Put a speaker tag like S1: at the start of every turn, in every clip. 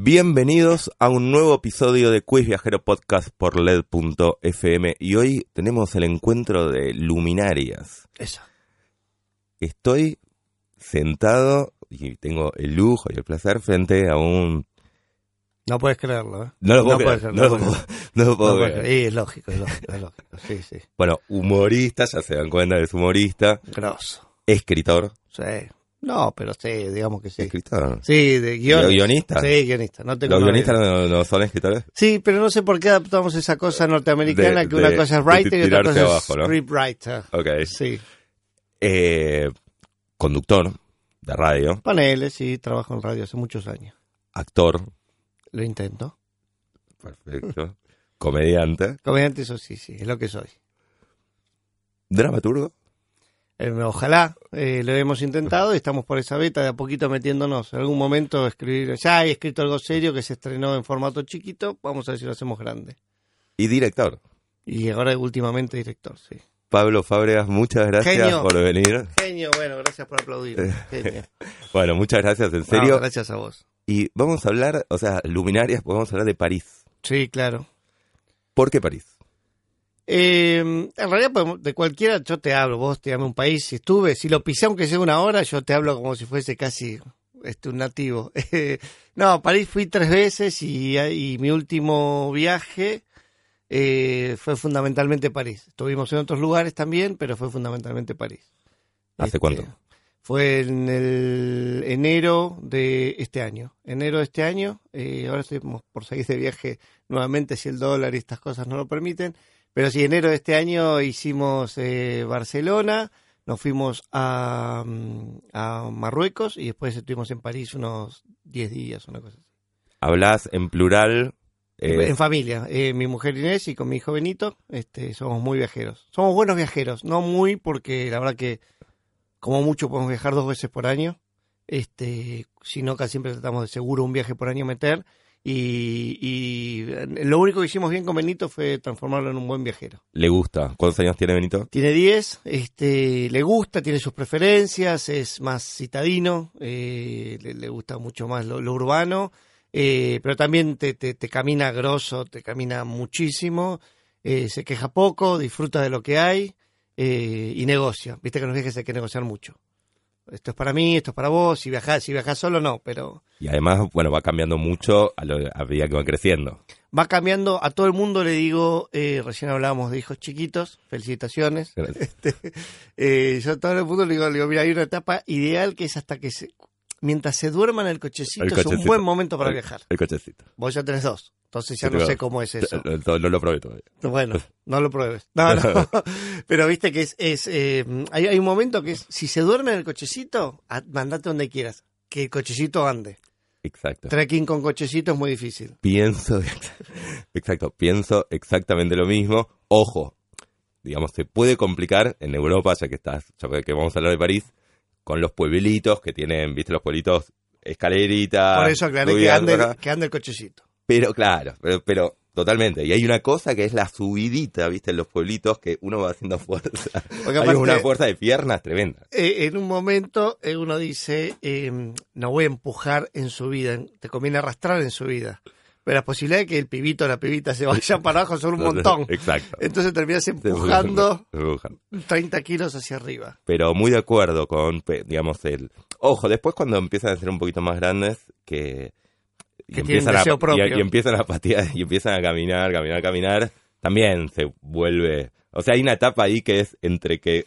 S1: Bienvenidos a un nuevo episodio de Quiz Viajero Podcast por LED.fm y hoy tenemos el encuentro de luminarias.
S2: Eso.
S1: Estoy sentado y tengo el lujo y el placer frente a un...
S2: No puedes creerlo, ¿eh?
S1: No lo puedo
S2: puedes
S1: creer,
S2: creer,
S1: no lo
S2: puedes
S1: puedo- no lo puedo
S2: No
S1: creer.
S2: Y es lógico, es lógico, es lógico. Sí, sí.
S1: Bueno, humorista, ya se dan cuenta, es humorista,
S2: Grosso.
S1: escritor.
S2: Sí. No, pero sí, digamos que sí.
S1: ¿Escritor?
S2: Sí, de guiones.
S1: ¿Guionista?
S2: Sí, guionista. No tengo
S1: ¿Los guionistas no, no son escritores?
S2: Sí, pero no sé por qué adaptamos esa cosa norteamericana
S1: De-
S2: que una
S1: de-
S2: cosa es writer y otra cosa
S1: abajo,
S2: es
S1: ¿no?
S2: scriptwriter.
S1: Ok.
S2: Sí.
S1: Eh, conductor de radio,
S2: Paneles, sí, trabajo en radio hace muchos años.
S1: actor,
S2: Lo intento.
S1: perfecto, comediante,
S2: Comediante, eso sí, sí, es lo que soy.
S1: dramaturgo.
S2: Eh, ojalá eh, lo hemos intentado y estamos por esa beta de a poquito metiéndonos. En algún momento escribir, ya he escrito algo serio que se estrenó en formato chiquito, vamos a ver si lo hacemos grande.
S1: y director.
S2: Y ahora últimamente director, sí.
S1: Pablo Fábregas, muchas gracias
S2: Genio.
S1: por venir.
S2: Genio, bueno, gracias por aplaudir. Genio.
S1: Bueno, muchas gracias, en
S2: No,
S1: serio.
S2: gracias a vos.
S1: y vamos a hablar, o sea, luminarias, pues vamos a hablar de París.
S2: Sí, claro.
S1: ¿Por qué París?
S2: Eh, en realidad, podemos- de cualquiera, yo te hablo. Vos te llame un país, si estuve, si lo pisé aunque sea una hora, yo te hablo como si fuese casi este, un nativo. no, París fui tres veces y, y mi último viaje eh, fue fundamentalmente París. Estuvimos en otros lugares también, pero fue fundamentalmente París.
S1: ¿Hace
S2: Este,
S1: cuánto?
S2: Fue en el enero de este año. Enero de este año. eh, ahora estamos por seguir de viaje nuevamente si el dólar y estas cosas no lo permiten. Pero sí, enero de este año hicimos eh, Barcelona, nos fuimos a, mm, a Marruecos y después estuvimos en París unos 10 días, una cosa así.
S1: Hablas en plural. eh,
S2: En familia, eh, mi mujer Inés y con mi hijo Benito, este, somos muy viajeros. Somos buenos viajeros, no muy porque la verdad que como mucho podemos viajar dos veces por año, este, sino que siempre tratamos de seguro un viaje por año meter y, y lo único que hicimos bien con Benito fue transformarlo en un buen viajero.
S1: le gusta. ¿Cuántos años tiene Benito?
S2: Tiene 10, este, le gusta, tiene sus preferencias, es más citadino, eh, le, le gusta mucho más lo, lo urbano, eh, pero también te, te, te camina grosso, te camina muchísimo, eh, se queja poco, disfruta de lo que hay eh, y negocia. Viste que los viajes hay que negociar mucho. Esto es para mí, esto es para vos, si viajás, si viajás solo no, pero
S1: Y además, bueno, va cambiando mucho a, lo, a medida que va creciendo.
S2: va cambiando, a todo el mundo le digo, eh, recién hablábamos de hijos chiquitos, felicitaciones. Este, eh, yo a todo el mundo le digo, le digo, mira, hay una etapa ideal que es hasta que se, mientras se duerma en el cochecito,
S1: El
S2: es un buen momento para
S1: El-
S2: viajar.
S1: El cochecito.
S2: Vos ya tenés dos, entonces ya no sé cómo es eso.
S1: No, no lo probé todavía.
S2: Bueno, no lo pruebes. No, no. Pero viste que es, es eh, hay, hay un momento que es, si se duerme en el cochecito, a- mandate donde quieras, que el cochecito ande.
S1: Exacto.
S2: Trekking con cochecito es muy difícil.
S1: Pienso, exacto, pienso exactamente lo mismo. Ojo, digamos, se puede complicar en Europa, ya que estás, ya que vamos a hablar de París, con los pueblitos que tienen, viste, los pueblitos escalerita.
S2: Por eso aclaré que
S1: baja.
S2: que ande el cochecito.
S1: Pero claro, pero, pero totalmente. Y hay una cosa que es la subidita, viste, en los pueblitos que uno va haciendo fuerza.
S2: Porque
S1: hay una fuerza de piernas tremenda.
S2: Eh, en un momento eh, uno dice, eh, no voy a empujar en su vida, te conviene arrastrar en su vida. Pero la posibilidad de que el pibito o la pibita se vayan para abajo son un montón.
S1: Exacto.
S2: Entonces terminas empujando
S1: empujan, se empujan.
S2: 30 kilos hacia arriba.
S1: pero muy de acuerdo con, digamos, el... Ojo, después cuando empiezan a ser un poquito más grandes, que... y
S2: Que tienen
S1: a, y, y empiezan a patear, y empiezan a caminar, caminar, caminar, también se vuelve... O sea, hay una etapa ahí que es entre que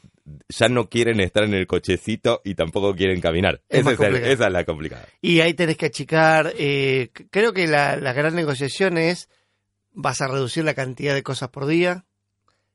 S1: ya no quieren estar en el cochecito y tampoco quieren caminar.
S2: Es
S1: esa es la complicada.
S2: Y ahí tenés que achicar. eh, creo que la, la gran negociación es, vas a reducir la cantidad de cosas por día,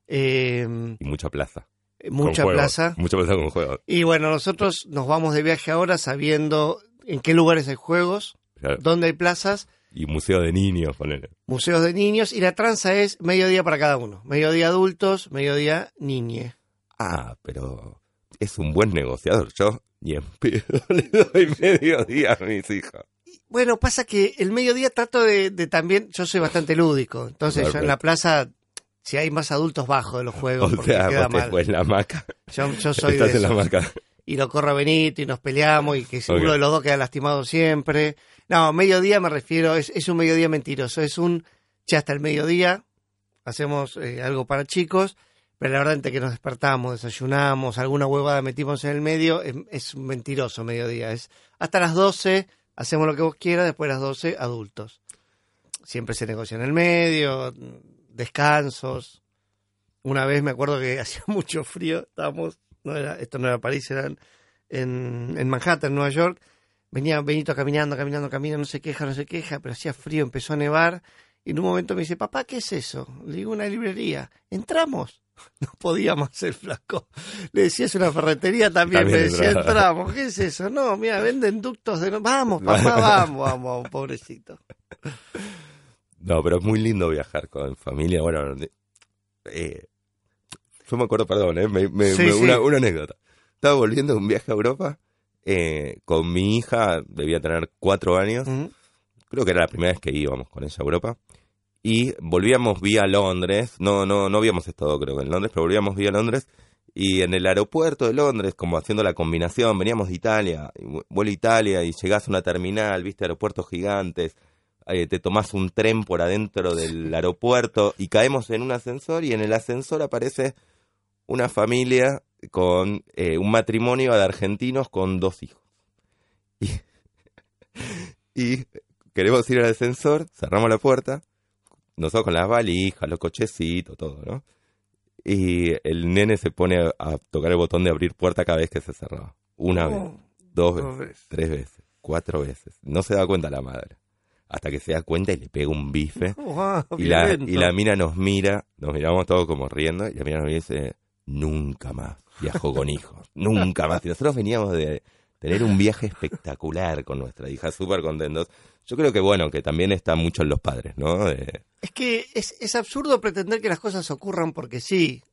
S2: eh,
S1: Y mucha plaza.
S2: mucha
S1: Con juegos,
S2: plaza.
S1: Mucha plaza con juegos.
S2: Y bueno, nosotros nos vamos de viaje ahora sabiendo en qué lugares hay juegos,
S1: Claro.
S2: dónde hay plazas
S1: Y museo de niños, ponele.
S2: museos de niños y la tranza es mediodía para cada uno. Mediodía adultos, mediodía niñe.
S1: Ah, pero es un buen negociador. Yo ni en le doy medio día a mis hijos.
S2: Bueno, pasa que el mediodía trato de, de también, yo soy bastante lúdico, entonces yo en la plaza, si hay más adultos bajo de los juegos,
S1: O
S2: porque
S1: sea,
S2: queda
S1: vos te
S2: mal.
S1: en la hamaca.
S2: Yo, yo soy
S1: Estás
S2: de
S1: en la hamaca.
S2: y lo corro a Benito y nos peleamos y que seguro de los dos queda lastimado siempre. No, mediodía me refiero, es, es un mediodía mentiroso, es un, ya hasta el mediodía, hacemos eh, algo para chicos, pero la verdad entre que nos despertamos, desayunamos, alguna huevada metimos en el medio, es, un mentiroso mediodía, es hasta las 12 hacemos lo que vos quieras, después de las 12 adultos. Siempre se negocia en el medio, descansos. Una vez me acuerdo que hacía mucho frío, estábamos, no era, esto no era París, era en, en, en Manhattan, Nueva York. Venía Benito caminando, caminando, caminando, no se queja, no se queja, pero hacía frío, empezó a nevar. Y en un momento me dice, papá, ¿qué es eso? Le digo, una librería. ¿Entramos? No podíamos hacer flaco. Le decía, es una ferretería también.
S1: También
S2: me decía,
S1: entraba.
S2: entramos. ¿Qué es eso? No, mira, venden ductos de... no- Vamos, papá, vamos, vamos, pobrecito.
S1: No, pero es muy lindo viajar con familia. Bueno, eh, yo me acuerdo, perdón, eh, me- me-
S2: Sí,
S1: me-
S2: sí.
S1: Una, una anécdota. Estaba volviendo de un viaje a Europa eh, con mi hija, debía tener cuatro años. Creo que era la primera vez que íbamos con ella a Europa. Y volvíamos vía Londres. No, no, no habíamos estado, creo que en Londres, pero volvíamos vía Londres. Y en el aeropuerto de Londres, como haciendo la combinación, veníamos de Italia, vuelo a Italia y llegás a una terminal, viste aeropuertos gigantes, eh, te tomás un tren por adentro del aeropuerto y caemos en un ascensor y en el ascensor aparece una familia con eh, un matrimonio de argentinos con dos hijos. Y, y queremos ir al ascensor, cerramos la puerta, nosotros con las valijas, los cochecitos, todo, ¿no? Y el nene se pone a, a tocar el botón de abrir puerta cada vez que se cerraba. Una vez,
S2: Oh,
S1: dos veces,
S2: dos veces.
S1: tres veces, cuatro veces. No se da cuenta la madre. Hasta que se da cuenta y le pega un bife.
S2: Guau,
S1: Y la, y la mina nos mira, nos miramos todos como riendo, y la mina nos dice, nunca más viajo con hijos, nunca más. Y nosotros veníamos de tener un viaje espectacular con nuestra hija, súper contentos. Yo creo que bueno, que también está mucho en los padres, ¿no?
S2: Es que es, es absurdo pretender que las cosas ocurran porque sí.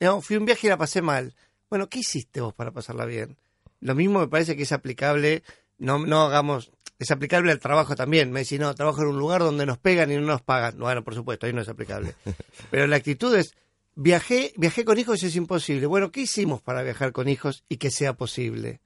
S2: No, fui un viaje y la pasé mal. Bueno, ¿qué hiciste vos para pasarla bien? Lo mismo me parece que es aplicable, no, no hagamos, es aplicable al trabajo también. Me decís, no, trabajo en un lugar donde nos pegan y no nos pagan. Bueno, por supuesto, ahí no es aplicable. Pero la actitud es, viajé, viajé con hijos y es imposible. Bueno, ¿qué hicimos para viajar con hijos y que sea posible?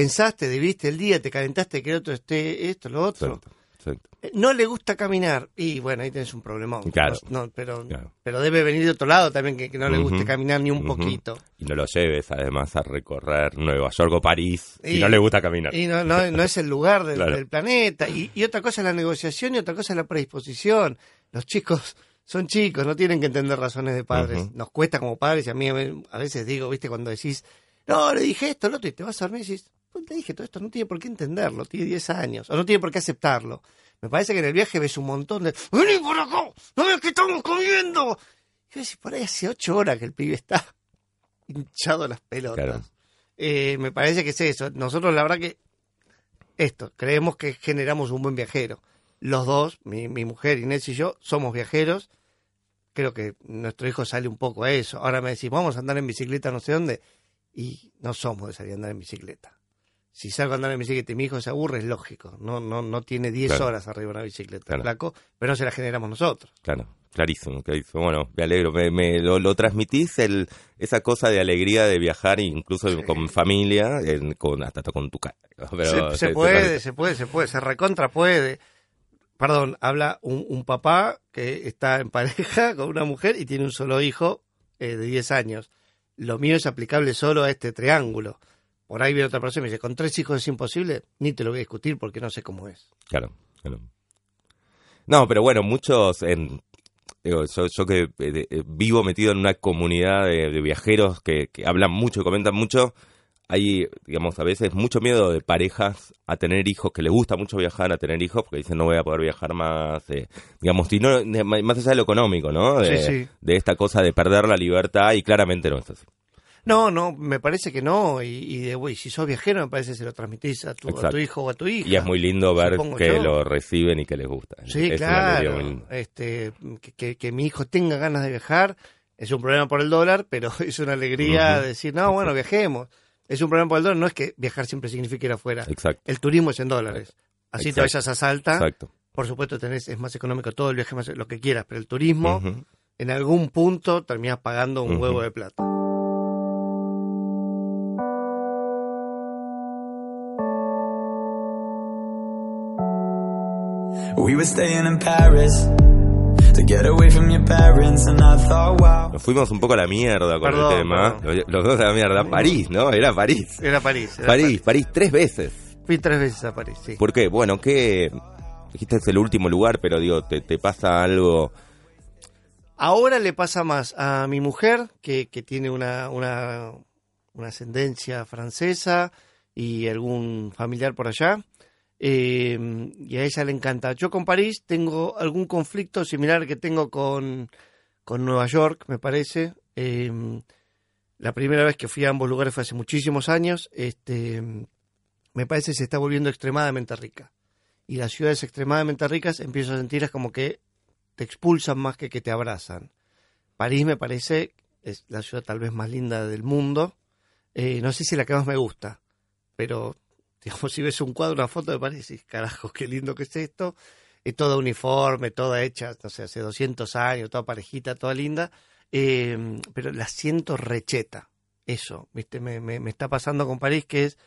S2: Pensaste, viviste el día, te calentaste que el otro esté esto, lo otro.
S1: Exacto, exacto.
S2: Eh, No le gusta caminar. Y bueno, ahí tenés un problemón.
S1: Claro.
S2: No, pero,
S1: Claro.
S2: pero debe venir de otro lado también que, que no le guste caminar ni un poquito.
S1: Y no lo lleves además a recorrer Nueva York o París,
S2: Y-
S1: no le gusta caminar.
S2: Y no, no, no es el lugar del,
S1: Claro.
S2: del planeta. Y, y otra cosa es la negociación y otra cosa es la predisposición. Los chicos son chicos, no tienen que entender razones de padres. Nos cuesta como padres y a mí a ve- a veces digo, viste, cuando decís, no, le dije esto, lo otro, y te vas a dormir y decís, te dije todo esto, no tiene por qué entenderlo, tiene 10 años, o no tiene por qué aceptarlo. Me parece que en el viaje ves un montón de, vení por acá, no ves que estamos comiendo. Y yo decís, por ahí hace 8 horas que el pibe está hinchado las pelotas.
S1: Claro.
S2: Eh, me parece que es eso. Nosotros, la verdad que esto, creemos que generamos un buen viajero. Los dos, mi, mi mujer Inés y yo, somos viajeros. Creo que nuestro hijo sale un poco a eso. Ahora me decís, vamos a andar en bicicleta no sé dónde. Y no somos de salir a andar en bicicleta. Si salgo a andar en bicicleta y mi hijo se aburre, es lógico. No, no, no tiene 10
S1: Claro.
S2: horas arriba de una bicicleta,
S1: Claro.
S2: flaco, pero no se la generamos nosotros.
S1: Claro, clarísimo, clarísimo. Bueno, me alegro, me, me- lo, lo transmitís el, esa cosa de alegría de viajar, incluso con familia, en- con, hasta con tu cara. Pero
S2: se, se puede, se puede, se puede, se recontra puede. Perdón, habla un, un papá que está en pareja con una mujer y tiene un solo hijo eh, de 10 años. Lo mío es aplicable solo a este triángulo. Por ahí viene otra persona y me dice, con tres hijos es imposible, ni te lo voy a discutir porque no sé cómo es.
S1: Claro, claro. No, pero bueno, muchos, en, digo, yo, yo que eh, eh, vivo metido en una comunidad de, de viajeros que, que hablan mucho, comentan mucho, hay, digamos, a veces mucho miedo de parejas a tener hijos, que les gusta mucho viajar, a tener hijos, porque dicen no voy a poder viajar más, eh, digamos, y no, de- más allá de lo económico, ¿no? De,
S2: Sí, sí.
S1: de esta cosa de perder la libertad, y claramente no es así.
S2: No, no, me parece que no. Y, y de, güey, si sos viajero, me parece que se lo transmitís a tu, a tu hijo o a tu hija.
S1: Y es muy lindo ver que
S2: yo.
S1: lo reciben y que les gusta.
S2: Sí,
S1: Es
S2: claro. Este, que, que- que mi hijo tenga ganas de viajar es un problema por el dólar, pero es una alegría decir, no, bueno, viajemos. Es un problema por el dólar, no es que viajar siempre signifique ir afuera.
S1: Exacto,
S2: El turismo es en dólares. Así te vayas a Salta,
S1: exacto.
S2: por supuesto tenés, es más económico todo el viaje, más lo que quieras, pero el turismo, en algún punto terminas pagando un huevo de plata.
S1: Nos fuimos un poco a la mierda con el tema. Los, dos a la mierda. París, ¿no? Era París.
S2: Era París.
S1: París, París, tres veces.
S2: Fui tres veces a París, sí.
S1: ¿Por qué? Bueno, ¿qué? Dijiste es el último lugar, pero digo, ¿te, te pasa algo?
S2: Ahora le pasa más a mi mujer, que, que tiene una, una, una ascendencia francesa y algún familiar por allá. Eh, y a ella le encanta. Yo con París tengo algún conflicto similar que tengo con, con Nueva York, me parece. Eh, la primera vez que fui a ambos lugares fue hace muchísimos años. Este, me parece que se está volviendo extremadamente rica. Y las ciudades extremadamente ricas empiezo a sentirlas como que te expulsan más que que te abrazan. París me parece es la ciudad tal vez más linda del mundo. Eh, no sé si la que más me gusta, pero digamos, si ves un cuadro, una foto de París, y carajo, qué lindo que es esto. Es toda uniforme, toda hecha, no sé, hace 200 años, toda parejita, toda linda. Eh, pero la siento recheta. Eso, ¿viste? Me, me, está pasando con París, que es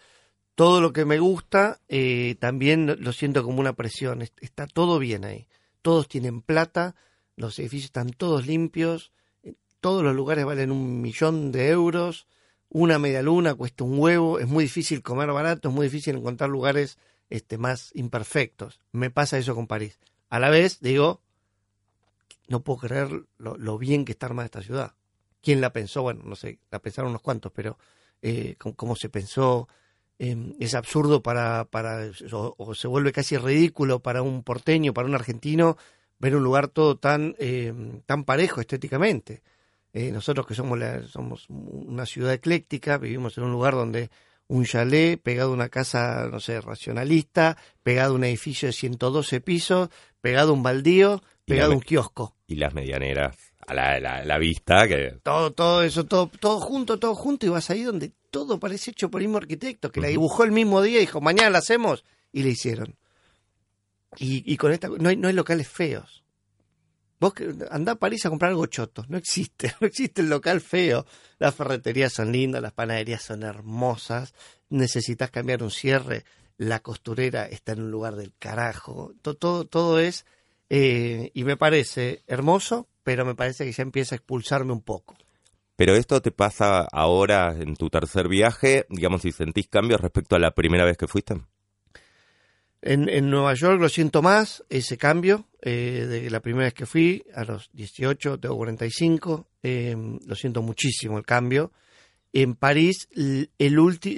S2: todo lo que me gusta, eh, también lo siento como una presión. Está todo bien ahí. Todos tienen plata, los edificios están todos limpios, eh, todos los lugares valen un millón de euros una media luna cuesta un huevo, es muy difícil comer barato, es muy difícil encontrar lugares este, más imperfectos. Me pasa eso con París. A la vez, digo, no puedo creer lo, bien que está armada esta ciudad. ¿Quién la pensó? Bueno, no sé, la pensaron unos cuantos, pero eh, cómo se pensó, em, es absurdo para, para o, se vuelve casi ridículo para un porteño, para un argentino, ver un lugar todo tan, em, tan parejo estéticamente. Eh, nosotros que somos, somos una ciudad ecléctica, vivimos en un lugar donde un chalet pegado a una casa, no sé, racionalista, pegado a un edificio de 112 pisos, pegado a un baldío, pegado a un kiosco.
S1: Y las medianeras a la, la, vista que...
S2: Todo, todo eso, todo, todo junto, todo junto, y vas ahí donde todo parece hecho por el mismo arquitecto, que la dibujó el mismo día y dijo, mañana la hacemos, y le hicieron. Y, y con esta, no hay, no hay locales feos. Vos andá a París a comprar algo choto. No existe. No existe el local feo. Las ferreterías son lindas, las panaderías son hermosas. Necesitas cambiar un cierre. La costurera está en un lugar del carajo. Todo, todo, es. Eh, y me parece hermoso, pero me parece que ya empieza a expulsarme un poco.
S1: Pero esto te pasa ahora en tu tercer viaje, digamos, si sentís cambios respecto a la primera vez que fuiste.
S2: En, en Nueva York lo siento más, ese cambio, eh, de la primera vez que fui, a los 18, tengo 45, eh, lo siento muchísimo el cambio. En París, el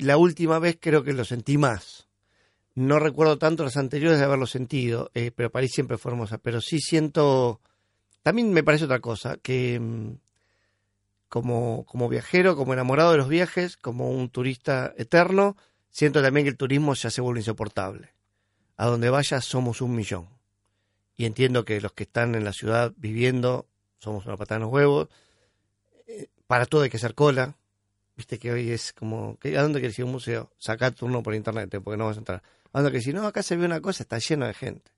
S2: la última vez creo que lo sentí más. No recuerdo tanto las anteriores de haberlo sentido, eh, pero París siempre fue hermosa. Pero sí siento, también me parece otra cosa, que mm, como, como viajero, como enamorado de los viajes, como un turista eterno, siento también que el turismo ya se vuelve insoportable a donde vayas somos un millón. Y entiendo que los que están en la ciudad viviendo somos una patada en los huevos. Eh, para todo hay que hacer cola. Viste que hoy es como, ¿a dónde quieres ir a un museo? Saca turno por internet, porque no vas a entrar. ¿A dónde quieres ir? No, acá se ve una cosa, está lleno de gente.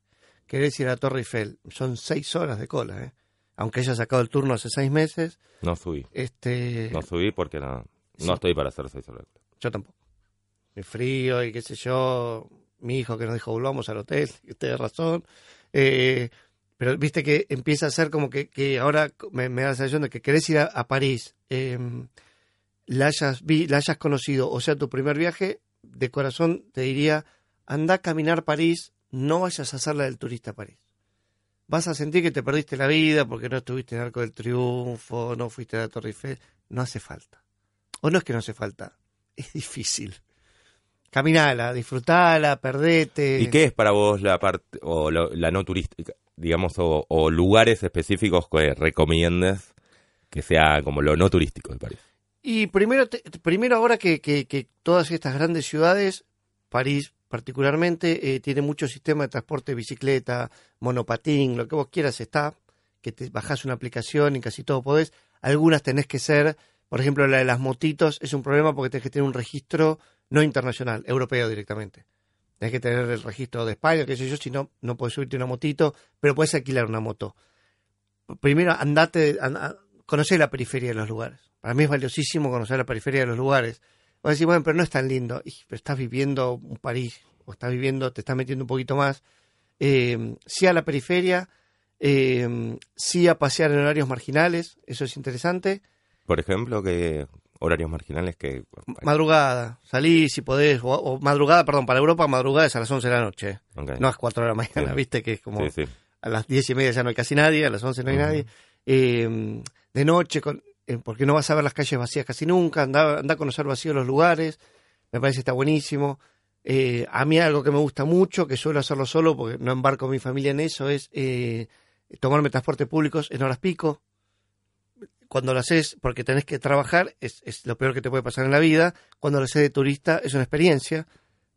S2: Querés ir a Torre Eiffel, son seis horas de cola, ¿eh? Aunque haya sacado el turno hace seis meses.
S1: No subí.
S2: Este...
S1: No subí porque no, no estoy para hacer seis horas.
S2: Yo tampoco. El frío y qué sé yo, mi hijo que nos dijo volvamos al hotel, tiene razón. Eh, pero viste que empieza a ser como que, que ahora me, da la sensación de que querés ir a, París, eh, la, hayas la hayas conocido, o sea, tu primer viaje, de corazón te diría, anda a caminar París, no vayas a hacer la del turista a París. Vas a sentir que te perdiste la vida porque no estuviste en Arco del Triunfo, no fuiste a la Torre Eiffel. No hace falta. O no es que no hace falta, es difícil caminala, disfrutala, perdete.
S1: ¿Y qué es para vos la parte, o la no turística, digamos, o, lugares específicos que recomiendes que sea como lo no turístico de París?
S2: Y primero, primero ahora que, que, todas estas grandes ciudades, París particularmente, eh, tiene mucho sistema de transporte, bicicleta, monopatín, lo que vos quieras está, que te bajás una aplicación y casi todo podés. Algunas tenés que ser, por ejemplo, la de las motitos es un problema porque tenés que tener un registro no internacional, europeo directamente. Tienes que tener el registro de España, qué sé yo, si no, no puedes subirte una motito, pero puedes alquilar una moto. Primero, andate, conocer la periferia de los lugares. Para mí es valiosísimo conocer la periferia de los lugares. Vas a decir, bueno, pero no es tan lindo. pero estás viviendo un París, o estás viviendo, te estás metiendo un poquito más. eh, sí a la periferia, eh, sí a pasear en horarios marginales, eso es interesante.
S1: Por ejemplo, que horarios marginales que...
S2: Madrugada, salí si podés, o, madrugada, perdón, para Europa madrugada es a las 11 de la noche,
S1: Ok.
S2: no a las 4 de la mañana,
S1: Sí.
S2: viste que es como
S1: Sí, sí.
S2: a las 10 y media ya no hay casi nadie, a las 11 no hay nadie. Eh, de noche, con, eh, porque no vas a ver las calles vacías casi nunca, anda, anda a conocer vacíos los lugares, me parece que está buenísimo. Eh, a mí algo que me gusta mucho, que suelo hacerlo solo porque no embarco a mi familia en eso, es eh, tomarme transporte públicos en horas pico. Cuando lo haces porque tenés que trabajar, es, es lo peor que te puede pasar en la vida. Cuando lo haces de turista, es una experiencia.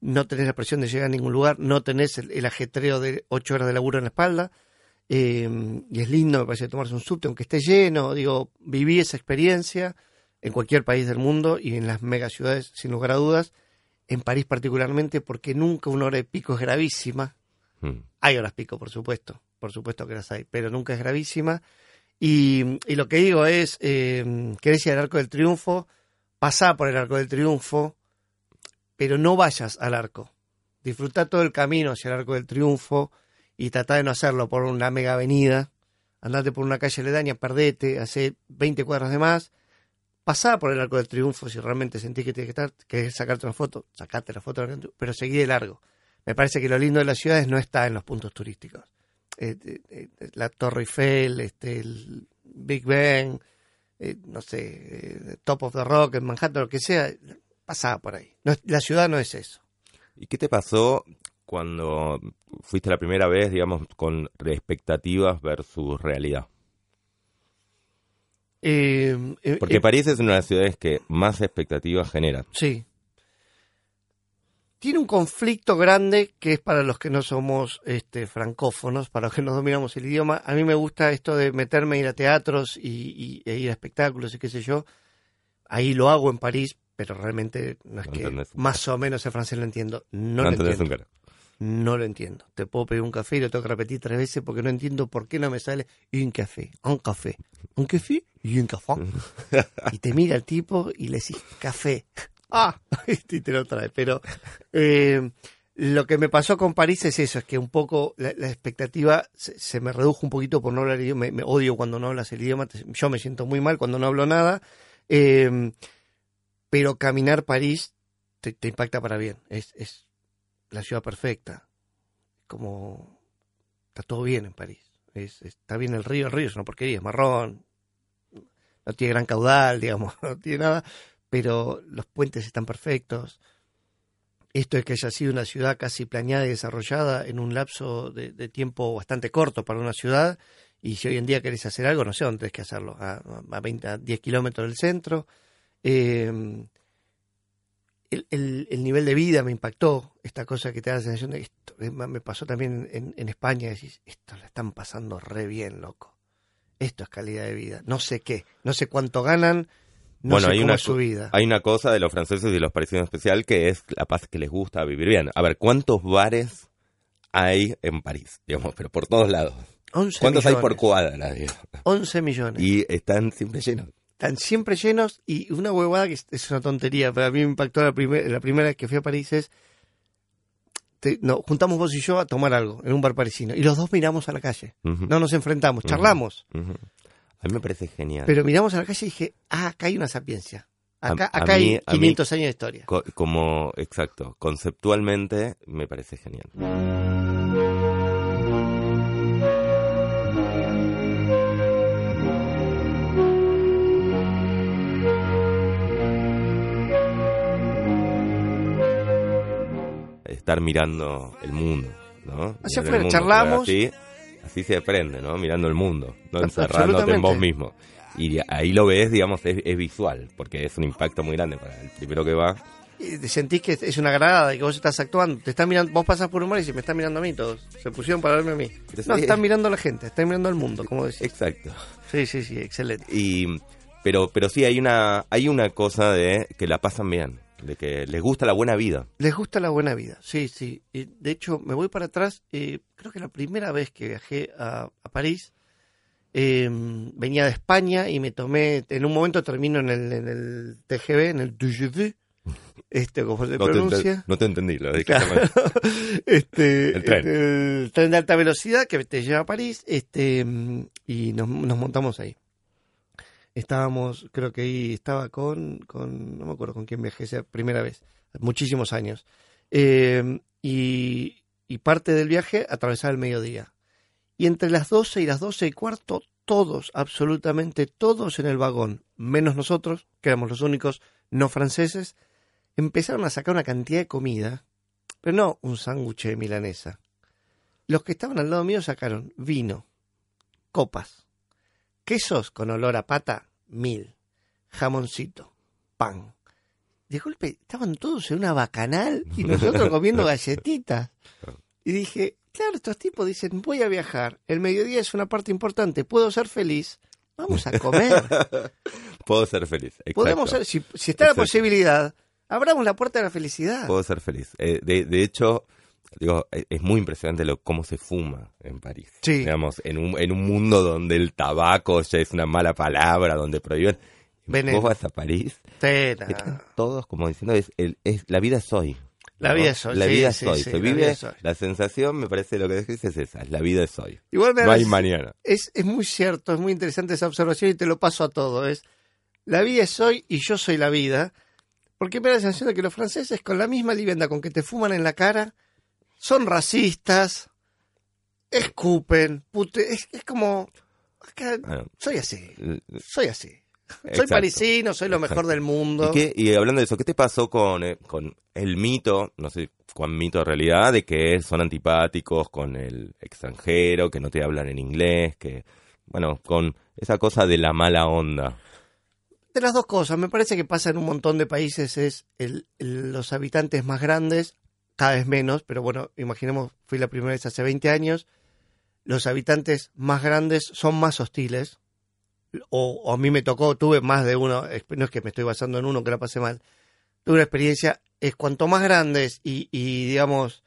S2: No tenés la presión de llegar a ningún lugar, no tenés el, el ajetreo de ocho horas de laburo en la espalda. Eh, y es lindo, me parece, tomarse un subte, aunque esté lleno. Digo, viví esa experiencia en cualquier país del mundo y en las megaciudades, sin lugar a dudas. En París particularmente, porque nunca una hora de pico es gravísima.
S1: Mm.
S2: Hay horas pico, por supuesto, por supuesto que las hay, pero nunca es gravísima. Y, y lo que digo es, eh, querés ir al Arco del Triunfo, pasá por el Arco del Triunfo, pero no vayas al arco. Disfrutá todo el camino hacia el Arco del Triunfo y tratá de no hacerlo por una mega avenida. Andate por una calle aledaña, perdete, hace 20 cuadras de más. Pasá por el Arco del Triunfo si realmente sentís que tienes que estar, que sacarte una foto, sacate la foto, pero seguí de largo. Me parece que lo lindo de las ciudades no está en los puntos turísticos. Eh, la Torre Eiffel, este, el Big Ben, eh, no sé, eh, Top of the Rock en Manhattan, lo que sea, pasaba por ahí. No la ciudad no es eso.
S1: ¿Y qué te pasó cuando fuiste la primera vez, digamos, con expectativas versus realidad?
S2: Eh,
S1: Porque París es una de las ciudades que más expectativas genera.
S2: Sí. Tiene un conflicto grande que es para los que no somos este, francófonos, para los que no dominamos el idioma. A mí me gusta esto de meterme a ir a teatros y, y- e ir a espectáculos y qué sé yo. Ahí lo hago en París, pero realmente no es
S1: No
S2: que más o menos el francés lo entiendo. No,
S1: No
S2: lo entiendo. No lo entiendo. Te puedo pedir un café y lo tengo que repetir tres veces porque no entiendo por qué no me sale un café, un café, un café y un café. y te mira el tipo y le decís café. ¡Ah! y te lo trae. Pero eh, lo que me pasó con París es eso, es que un poco la, la expectativa se, se me redujo un poquito por no hablar el idioma. Me, odio cuando no hablas el idioma. Yo me siento muy mal cuando no hablo nada. Eh, pero caminar París te, te impacta para bien. Es, es la ciudad perfecta. Como está todo bien en París. Es, está bien el río, el río es una porquería, es marrón. No tiene gran caudal, digamos, no tiene nada, pero los puentes están perfectos. Esto es que haya sido una ciudad casi planeada y desarrollada en un lapso de, tiempo bastante corto para una ciudad. Y si hoy en día querés hacer algo, no sé dónde tenés que hacerlo, a, a 20, a 10 kilómetros del centro. Eh, el, el- el nivel de vida me impactó, esta cosa que te da la sensación de esto, me pasó también en, en España, decís, esto la están pasando re bien, loco. Esto es calidad de vida. No sé qué, no sé cuánto ganan, no
S1: Bueno,
S2: sé
S1: hay
S2: cómo
S1: una
S2: es su
S1: co-
S2: vida.
S1: Hay una cosa de los franceses y los parisinos en especial que es la paz que les gusta vivir bien. A ver, ¿cuántos bares hay en París? Digamos, pero por todos lados.
S2: 11
S1: ¿Cuántos hay por cuadra? digo?
S2: 11 millones.
S1: Y están siempre llenos.
S2: Están siempre llenos y una huevada que es, una tontería, pero a mí me impactó la, primer- la primera vez que fui a París es, te- no, juntamos vos y yo a tomar algo en un bar parisino y los dos miramos a la calle. No nos enfrentamos, charlamos.
S1: ujú. A mí me parece genial.
S2: Pero miramos a la calle y dije, ah, acá hay una sapiencia. Acá,
S1: A- a
S2: acá
S1: mí-
S2: hay
S1: a mí-
S2: 500 años de historia.
S1: Co- como, exacto, conceptualmente me parece genial. Estar mirando el mundo, ¿no?
S2: Hacia afuera, charlamos.
S1: Así, así se aprende, ¿no? Mirando el mundo, no encerrándote en vos mismo. Y ahí lo ves, digamos, es, es visual, porque es un impacto muy grande para el primero que va.
S2: Y te sentís que es una grada y que vos estás actuando. Te están mirando, vos pasas por un bar y dices, me están mirando a mí todos. Se pusieron para verme a mí. No, están mirando a la gente, están mirando al mundo, como decís.
S1: Exacto.
S2: Sí, sí, sí, excelente.
S1: Y, pero, pero sí hay una, hay una cosa de que la pasan bien, de que les gusta la buena vida.
S2: Les gusta la buena vida, sí, sí. Y de hecho, me voy para atrás. eh, creo que la primera vez que viajé a, a París, eh, venía de España y me tomé, en un momento termino en el, en el TGV, en el TGV, este, como se
S1: No te,
S2: pronuncia.
S1: ente- no te entendí, lo
S2: Claro. este,
S1: El tren.
S2: el tren de alta velocidad que te lleva a París, este, mm, y nos, nos montamos ahí. Estábamos, creo que ahí estaba con, con, no me acuerdo con quién viajé esa primera vez, muchísimos años. Eh, y, y parte del viaje atravesaba el mediodía. Y entre las 12 y las 12 y cuarto, todos, absolutamente todos en el vagón, menos nosotros, que éramos los únicos no franceses, empezaron a sacar una cantidad de comida, pero no un sándwich de milanesa. Los que estaban al lado mío sacaron vino, copas, quesos con olor a pata, mil, jamoncito, pan. De golpe estaban todos en una bacanal y nosotros comiendo galletitas. Y dije, claro, estos tipos dicen, voy a viajar, el mediodía es una parte importante, puedo ser feliz, vamos a comer.
S1: Puedo ser feliz. exacto.
S2: Podemos ser, si, si está la posibilidad, abramos la puerta de la felicidad.
S1: Puedo ser feliz. Eh, de, de hecho, digo, eh, es muy impresionante lo cómo se fuma en París.
S2: Sí.
S1: Digamos, en un, en un mundo donde el tabaco ya es una mala palabra, donde prohíben.
S2: Veneno.
S1: Vos vas a París, están todos como diciendo, es, el, es la vida es hoy.
S2: La vida es hoy,
S1: La vida es hoy. se
S2: la
S1: vive, la sensación, me parece, lo que decís es esa, es la vida es hoy.
S2: Igual me
S1: No hay mañana.
S2: es, es muy cierto, es muy interesante esa observación y te lo paso a todo. Es la vida es hoy y yo soy la vida. Porque me da la sensación de que los franceses, con la misma liviandad con que te fuman en la cara, son racistas, escupen, pute, es, es como. acá,
S1: Bueno,
S2: soy así, soy así. Soy parisino, soy lo mejor del mundo.
S1: ¿Y, qué- y hablando de eso, ¿qué te pasó con, eh, con el mito, no sé cuán mito en realidad, de que son antipáticos con el extranjero, que no te hablan en inglés, que, bueno, con esa cosa de la mala onda?
S2: De las dos cosas, me parece que pasa en un montón de países, es el, el- los habitantes más grandes, cada vez menos, pero bueno, imaginemos, fui la primera vez hace 20 años, los habitantes más grandes son más hostiles, o, a mí me tocó, tuve más de uno, no es que me estoy basando en uno que la pasé mal, tuve una experiencia, es cuanto más grandes y, y digamos,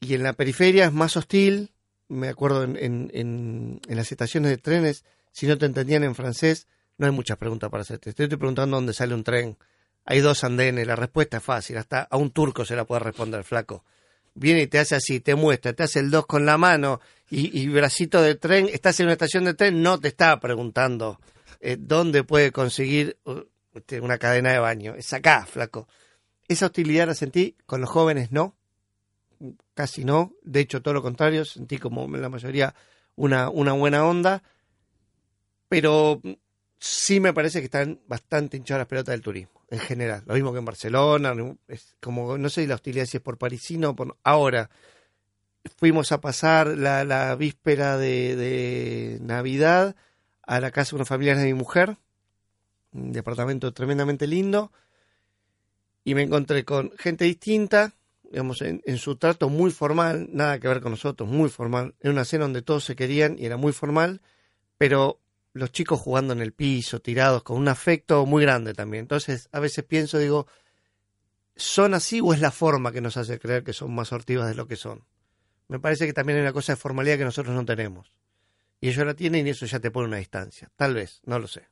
S2: y en la periferia es más hostil, me acuerdo en, en, en, en las estaciones de trenes, si no te entendían en francés, no hay muchas preguntas para hacerte. Te estoy preguntando dónde sale un tren. Hay dos andenes, la respuesta es fácil. Hasta a un turco se la puede responder, flaco. Viene y te hace así, te muestra, te hace el dos con la mano y, bracito de tren. Estás en una estación de tren, no te está preguntando eh, dónde puede conseguir uh, este, una cadena de baño. Es acá, flaco. Esa hostilidad la sentí, con los jóvenes no, casi no. De hecho, todo lo contrario, sentí como la mayoría una, una buena onda. Pero sí me parece que están bastante hinchadas las pelotas del turismo, en general. Lo mismo que en Barcelona, es como, no sé la hostilidad si es por parisino por... Ahora, fuimos a pasar la, la víspera de, de Navidad a la casa de unos familiares de mi mujer, un departamento tremendamente lindo, y me encontré con gente distinta, digamos, en, en su trato muy formal, nada que ver con nosotros, muy formal, en una cena donde todos se querían y era muy formal, pero los chicos jugando en el piso, tirados, con un afecto muy grande también. Entonces, a veces pienso, digo, ¿son así o es la forma que nos hace creer que son más sortivas de lo que son? Me parece que también hay una cosa de formalidad que nosotros no tenemos. Y ellos la tienen y eso ya te pone una distancia. Tal vez, no lo sé.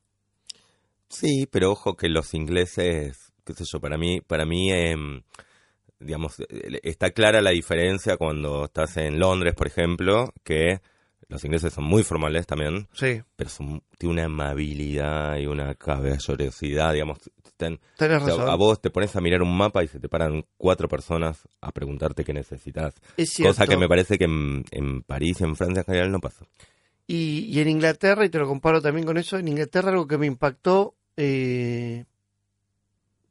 S1: Sí, pero ojo que los ingleses, qué sé yo, para mí, para mí, em, digamos, eh, está clara la diferencia cuando estás en Londres, por ejemplo, que los ingleses son muy formales también,
S2: Sí,
S1: pero son, tienen una amabilidad y una caballerosidad, digamos, están-
S2: tenés
S1: o sea,
S2: razón.
S1: a vos te pones a mirar un mapa y se te paran cuatro personas a preguntarte qué necesitas. Cosa que me parece que en, en París y en Francia en general no pasa.
S2: Y, y en Inglaterra, y te lo comparo también con eso, en Inglaterra algo que me impactó, eh,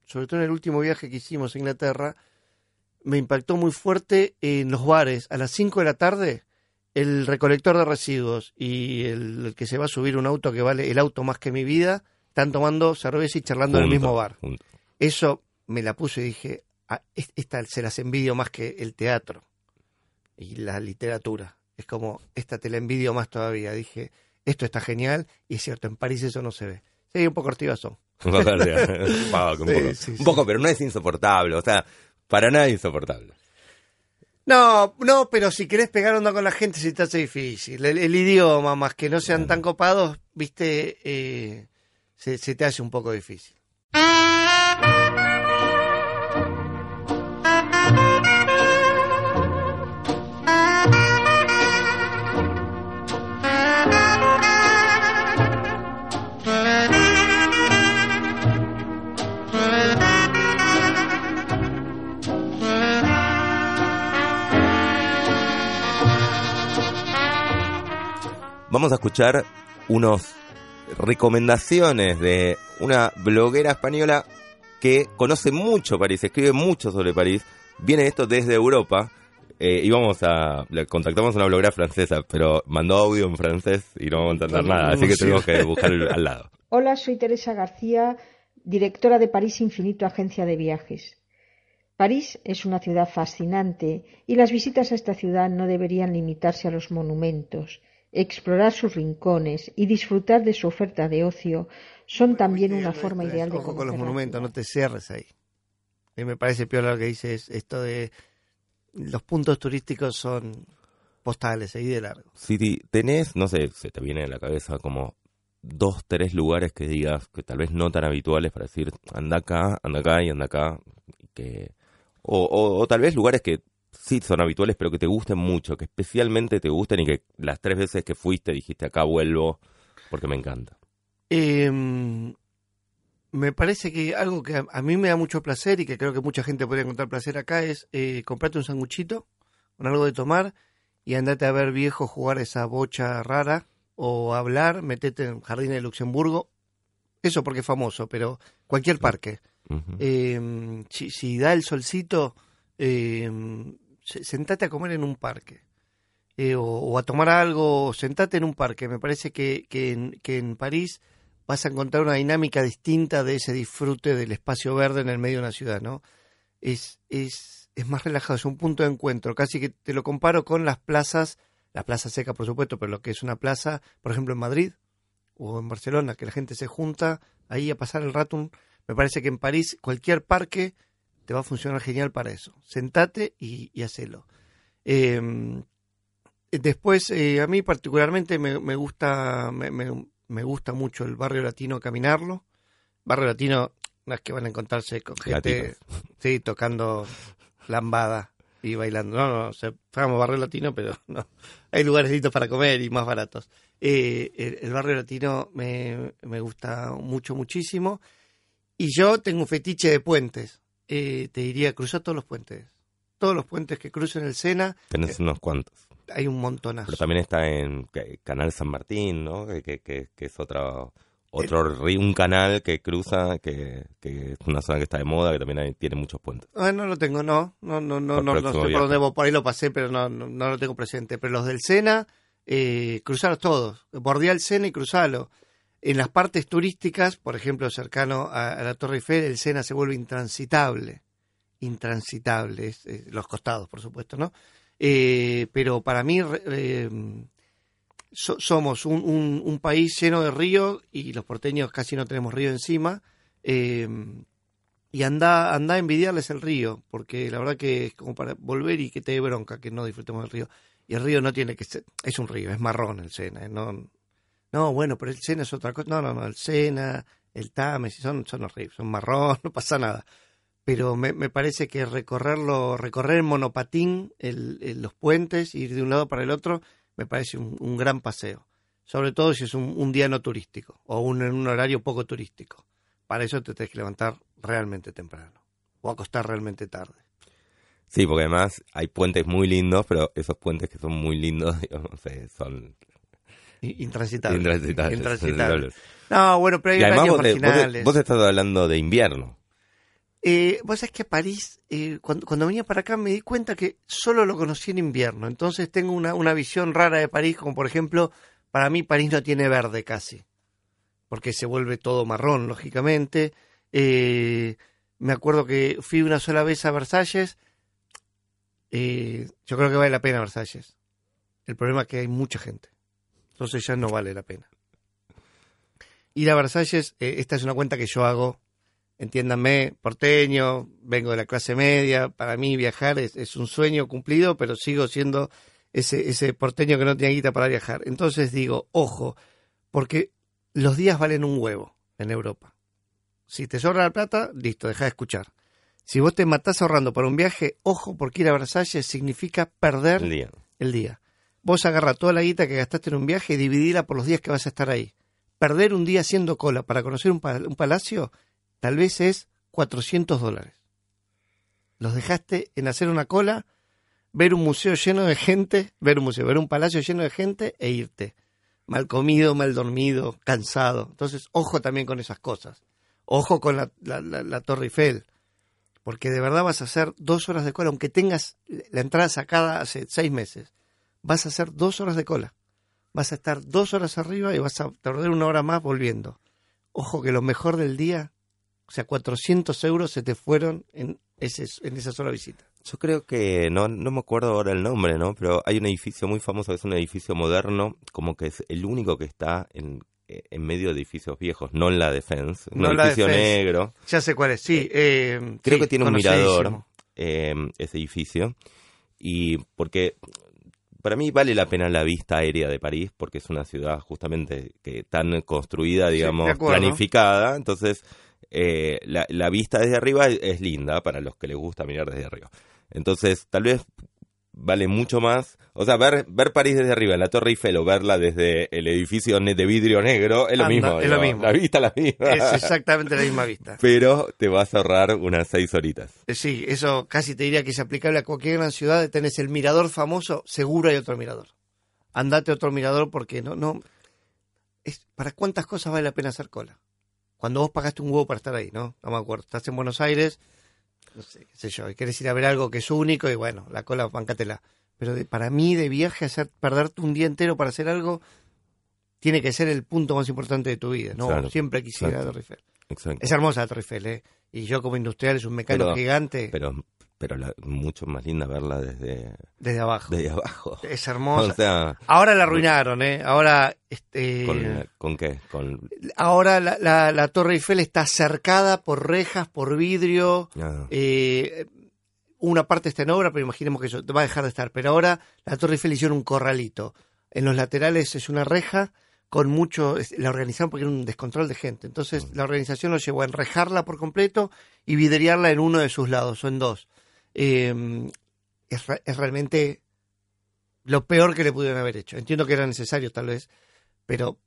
S2: sobre todo en el último viaje que hicimos a Inglaterra, me impactó muy fuerte en los bares. A las 5 de la tarde, el recolector de residuos y el, el que se va a subir un auto que vale el auto más que mi vida, están tomando cerveza y charlando en el mismo bar. Eso me la puse y dije, "Ah, es- esta se las envidio más que el teatro y la literatura. Es como, esta te la envidio más todavía. Dije, esto está genial y es cierto, en París eso no se ve. Sí, un poco ortigoso.
S1: Un poco, un
S2: sí,
S1: poco, pero no es insoportable, o sea, para nada insoportable.
S2: No, no, pero si querés pegar onda con la gente se te hace difícil. El, el idioma, más que no sean tan copados, viste, eh, se, se te hace un poco difícil.
S1: Vamos a escuchar unos recomendaciones de una bloguera española que conoce mucho París, escribe mucho sobre París, viene esto desde Europa. Eh, íbamos a. Contactamos a una bloguera francesa, pero mandó audio en francés y no vamos a entender nada, así que tenemos que buscar al lado.
S3: Hola, soy Teresa García, directora de París Infinito, agencia de viajes. París es una ciudad fascinante y las visitas a esta ciudad no deberían limitarse a los monumentos. Explorar sus rincones y disfrutar de su oferta de ocio son también una forma ideal de
S2: conocer con los monumentos, no te cierres ahí. Y me parece peor lo que dices, esto de los puntos turísticos son postales, ahí de largo.
S1: Si tenés, no sé, se te viene a la cabeza como dos, tres lugares que digas que tal vez no tan habituales para decir anda acá, anda acá y anda acá, que o, o, tal vez lugares que sí son habituales, pero que te gusten mucho, que especialmente te gusten y que las tres veces que fuiste dijiste acá vuelvo porque me encanta.
S2: Eh, me parece que algo que a, mí me da mucho placer y que creo que mucha gente podría encontrar placer acá es eh, comprarte un sanguchito con algo de tomar y andate a ver viejo jugar esa bocha rara o hablar, metete en Jardín de Luxemburgo. Eso porque es famoso, pero cualquier parque. Em, si, da el solcito, eh, sentate a comer en un parque. Eh, o, a tomar algo, sentate en un parque. Me parece que, que, que en París vas a encontrar una dinámica distinta de ese disfrute del espacio verde en el medio de una ciudad, ¿no? Es, es, es más relajado, es un punto de encuentro. Casi que te lo comparo con las plazas, la plaza seca, por supuesto, pero lo que es una plaza, por ejemplo, en Madrid o en Barcelona, que la gente se junta ahí a pasar el rato. Me parece que en París cualquier parque te va a funcionar genial para eso. Sentate y, y hacelo. Em, después, eh, a mí particularmente me, me gusta, me, me gusta mucho el barrio latino caminarlo. Barrio latino, no es que van a encontrarse con gente sí, tocando lambada y bailando. No, no, o sea, barrio latino, pero no. Hay lugares para comer y más baratos. Eh, el, barrio latino me, me, gusta mucho, muchísimo. Y yo tengo un fetiche de puentes. Eh, te diría, cruza todos los puentes. Todos los puentes que crucen el Sena.
S1: Tenés unos cuantos
S2: hay un montonazo.
S1: Pero también está en Canal San Martín, ¿no? Que, que, que es otro, otro río, un canal que cruza, que, que, es una zona que está de moda, que también tiene muchos puentes.
S2: Ah, no lo tengo, no. No, no, no, no, no, sé por dónde por ahí lo pasé, pero no, no, lo tengo presente. Pero los del Sena, eh, cruzarlos todos. Bordea el Sena y cruzalo. En las partes turísticas, por ejemplo, cercano a, la Torre Eiffel, el Sena se vuelve intransitable. Intransitable, los costados, por supuesto, ¿no? Eh, pero para mí eh, somos un, un, país lleno de ríos y los porteños casi no tenemos río encima. Eh, y anda, anda a envidiarles el río, porque la verdad que es como para volver y que te dé bronca que no disfrutemos del río. Y el río no tiene que ser, es un río, es marrón el Sena, no, no, bueno, pero el Sena es otra cosa, no, no, no, el Sena, el Tames, son, son horribles, son marrón, no pasa nada pero me, me, parece que recorrerlo, recorrer en monopatín el, los puentes, ir de un lado para el otro, me parece un, gran paseo. Sobre todo si es un, día no turístico o un, en un horario poco turístico. Para eso te tienes que levantar realmente temprano o acostar realmente tarde.
S1: Sí, porque además hay puentes muy lindos, pero esos puentes que son muy lindos, digamos, son
S2: intransitables.
S1: Intransitables.
S2: No, bueno, pero hay
S1: además vos, vos estás hablando de invierno.
S2: Eh, Vos sabés que París, eh, cuando, venía para acá me di cuenta que solo lo conocí en invierno. Entonces tengo una, una visión rara de París, como por ejemplo, para mí París no tiene verde casi, porque se vuelve todo marrón, lógicamente. Eh, me acuerdo que fui una sola vez a Versalles. Yo creo que vale la pena Versalles. El problema es que hay mucha gente. Entonces ya no vale la pena. Ir a Versalles, esta es una cuenta que yo hago entiéndanme, porteño, vengo de la clase media, para mí viajar es, un sueño cumplido, pero sigo siendo ese, ese porteño que no tiene guita para viajar. Entonces digo, ojo, porque los días valen un huevo en Europa. Si te sobra la plata, listo, deja de escuchar. Si vos te matás ahorrando para un viaje, ojo, porque ir a Versalles significa perder el día. Vos agarra toda la guita que gastaste en un viaje y dividila por los días que vas a estar ahí. Perder un día haciendo cola para conocer un palacio tal vez es 400 dólares. Los dejaste en hacer una cola, ver un museo lleno de gente, ver un museo, ver un palacio lleno de gente e irte. mal comido, mal dormido, cansado. Entonces, ojo también con esas cosas. Ojo con la, la, la, Torre Eiffel. Porque de verdad vas a hacer dos horas de cola, aunque tengas la entrada sacada hace seis meses. Vas a hacer dos horas de cola. Vas a estar dos horas arriba y vas a tardar una hora más volviendo. Ojo que lo mejor del día, o sea, 400 euros se te fueron en, ese, en esa sola visita.
S1: Yo creo que, no, no me acuerdo ahora el nombre, ¿no? Pero hay un edificio muy famoso que es un edificio moderno, como que es el único que está en, en medio de edificios viejos, no en la Defense, un edificio negro.
S2: Ya sé cuál es, sí. Eh,
S1: eh, creo que tiene un mirador eh, ese edificio. Y porque para mí vale la pena la vista aérea de París, porque es una ciudad justamente que tan construida, digamos, planificada. Entonces, la, la, vista desde arriba es linda para los que les gusta mirar desde arriba. Entonces, tal vez vale mucho más. O sea, ver, ver París desde arriba, en la Torre Eiffel, o verla desde el edificio de vidrio negro, es lo mismo.
S2: Es lo mismo.
S1: La vista es la misma.
S2: Es exactamente la misma vista.
S1: Pero te vas a ahorrar unas seis horitas.
S2: Eh, sí, eso casi te diría que es aplicable a cualquier gran ciudad. Tenés el mirador famoso, seguro hay otro mirador. Andate a otro mirador porque no, no. Es, ¿Para cuántas cosas vale la pena hacer cola? Cuando vos pagaste un huevo para estar ahí, ¿no? No me acuerdo. Estás en Buenos Aires, no sé, qué sé yo, y querés ir a ver algo que es único y bueno, la cola, bancatela. Pero para mí, de viaje, hacer perderte un día entero para hacer algo, tiene que ser el punto más importante de tu vida. No, siempre quisiera Torre Eiffel. Es hermosa Torre Eiffel, ¿eh? Y yo como industrial es un mecánico gigante.
S1: Pero pero mucho más linda verla desde
S2: desde abajo.
S1: Desde abajo.
S2: Es hermosa. Ahora la arruinaron, ¿eh? Ahora este
S1: ¿Con, qué? Con
S2: Ahora la, la, Torre Eiffel está cercada por rejas, por vidrio. Ah. Eh, una parte está en obra, pero imaginemos que eso va a dejar de estar. Pero ahora la Torre Eiffel hicieron un corralito. En los laterales es una reja con mucho, la organización porque era un descontrol de gente. Entonces mm. la organización lo llevó a enrejarla por completo y vidriarla en uno de sus lados o en dos. Em, es, realmente lo peor que le pudieron haber hecho. Entiendo que era necesario tal vez, pero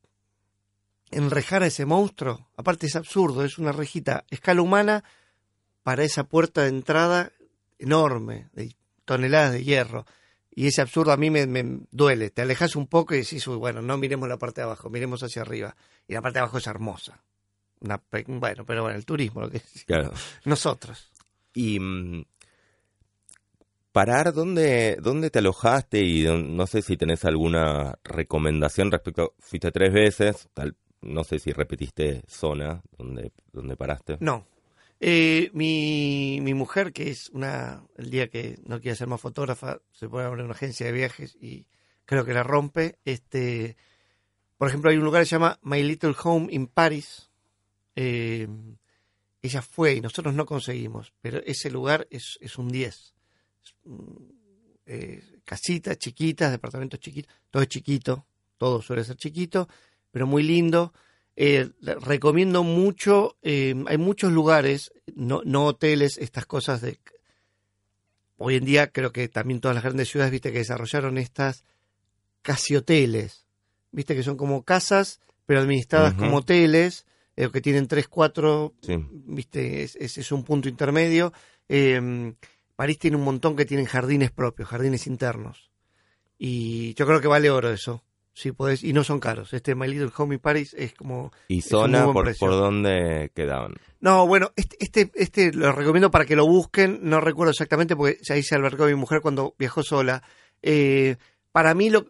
S2: enrejar a ese monstruo, aparte es absurdo, es una rejita escala humana para esa puerta de entrada enorme, de toneladas de hierro. Y ese absurdo a mí me, duele. Te alejas un poco y decís, bueno, no miremos la parte de abajo, miremos hacia arriba. Y la parte de abajo es hermosa. bueno, pero bueno, el turismo, lo que
S1: Claro.
S2: Nosotros.
S1: Y mm, parar, ¿dónde, ¿dónde te alojaste? Y no sé si tenés alguna recomendación respecto. Fuiste tres veces, tal, no sé si repetiste zona donde, donde paraste.
S2: No. Eh, mi, mi mujer, que es una. El día que no quiere ser más fotógrafa, se pone a una agencia de viajes y creo que la rompe. Este. Por ejemplo, hay un lugar que se llama My Little Home in Paris. Eh, ella fue y nosotros no conseguimos, pero ese lugar es, es un 10 eh, casitas chiquitas, departamentos chiquitos, todo es chiquito, todo suele ser chiquito, pero muy lindo. Eh, recomiendo mucho, eh, hay muchos lugares, no, no hoteles, estas cosas de... Hoy en día creo que también todas las grandes ciudades, viste, que desarrollaron estas casi hoteles, viste, que son como casas, pero administradas como hoteles, que tienen tres, cuatro, viste, es, es, un punto intermedio. París tiene un montón que tienen jardines propios, jardines internos. Y yo creo que vale oro eso. Si podés, y no son caros. Este My Little Home Paris es como.
S1: ¿Y zona por, por dónde quedaban?
S2: No, bueno, este, este, este lo recomiendo para que lo busquen. No recuerdo exactamente porque ahí se albergó mi mujer cuando viajó sola. Eh, para mí, lo,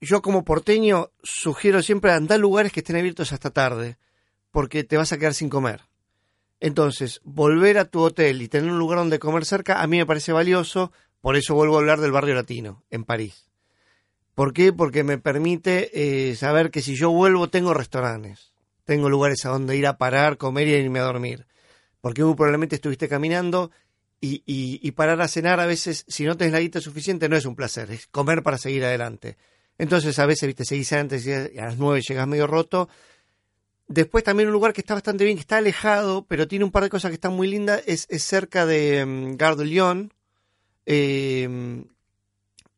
S2: yo como porteño sugiero siempre andar a lugares que estén abiertos hasta tarde, porque te vas a quedar sin comer. Entonces, volver a tu hotel y tener un lugar donde comer cerca a mí me parece valioso, por eso vuelvo a hablar del barrio latino en París. ¿Por qué? Porque me permite eh, saber que si yo vuelvo tengo restaurantes, tengo lugares a donde ir a parar, comer y irme a dormir. Porque muy probablemente estuviste caminando y, y, parar a cenar a veces, si no tenés la guita suficiente, no es un placer, es comer para seguir adelante. Entonces a veces, viste, seguís antes y a las nueve llegas medio roto Después también un lugar que está bastante bien, que está alejado, pero tiene un par de cosas que están muy lindas, es, cerca de um, Gare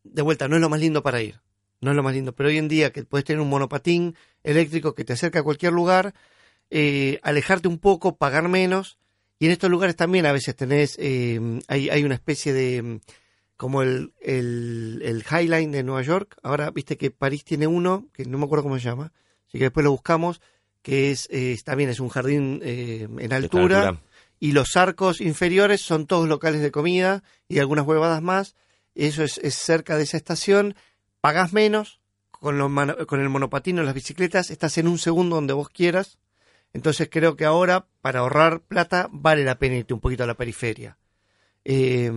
S2: de vuelta, no es lo más lindo para ir, no es lo más lindo, pero hoy en día que puedes tener un monopatín eléctrico que te acerca a cualquier lugar, eh, alejarte un poco, pagar menos, y en estos lugares también a veces tenés, em, hay, hay, una especie de como el, el, el Highline de Nueva York. Ahora, viste que París tiene uno, que no me acuerdo cómo se llama, así que después lo buscamos, que es eh, también es un jardín eh, en altura,
S1: altura.
S2: y los arcos inferiores son todos locales de comida y algunas huevadas más. Eso es, es cerca de esa estación, pagás menos con, los con el monopatino, las bicicletas, estás en un segundo donde vos quieras. Entonces creo que ahora, para ahorrar plata, vale la pena irte un poquito a la periferia. Eh,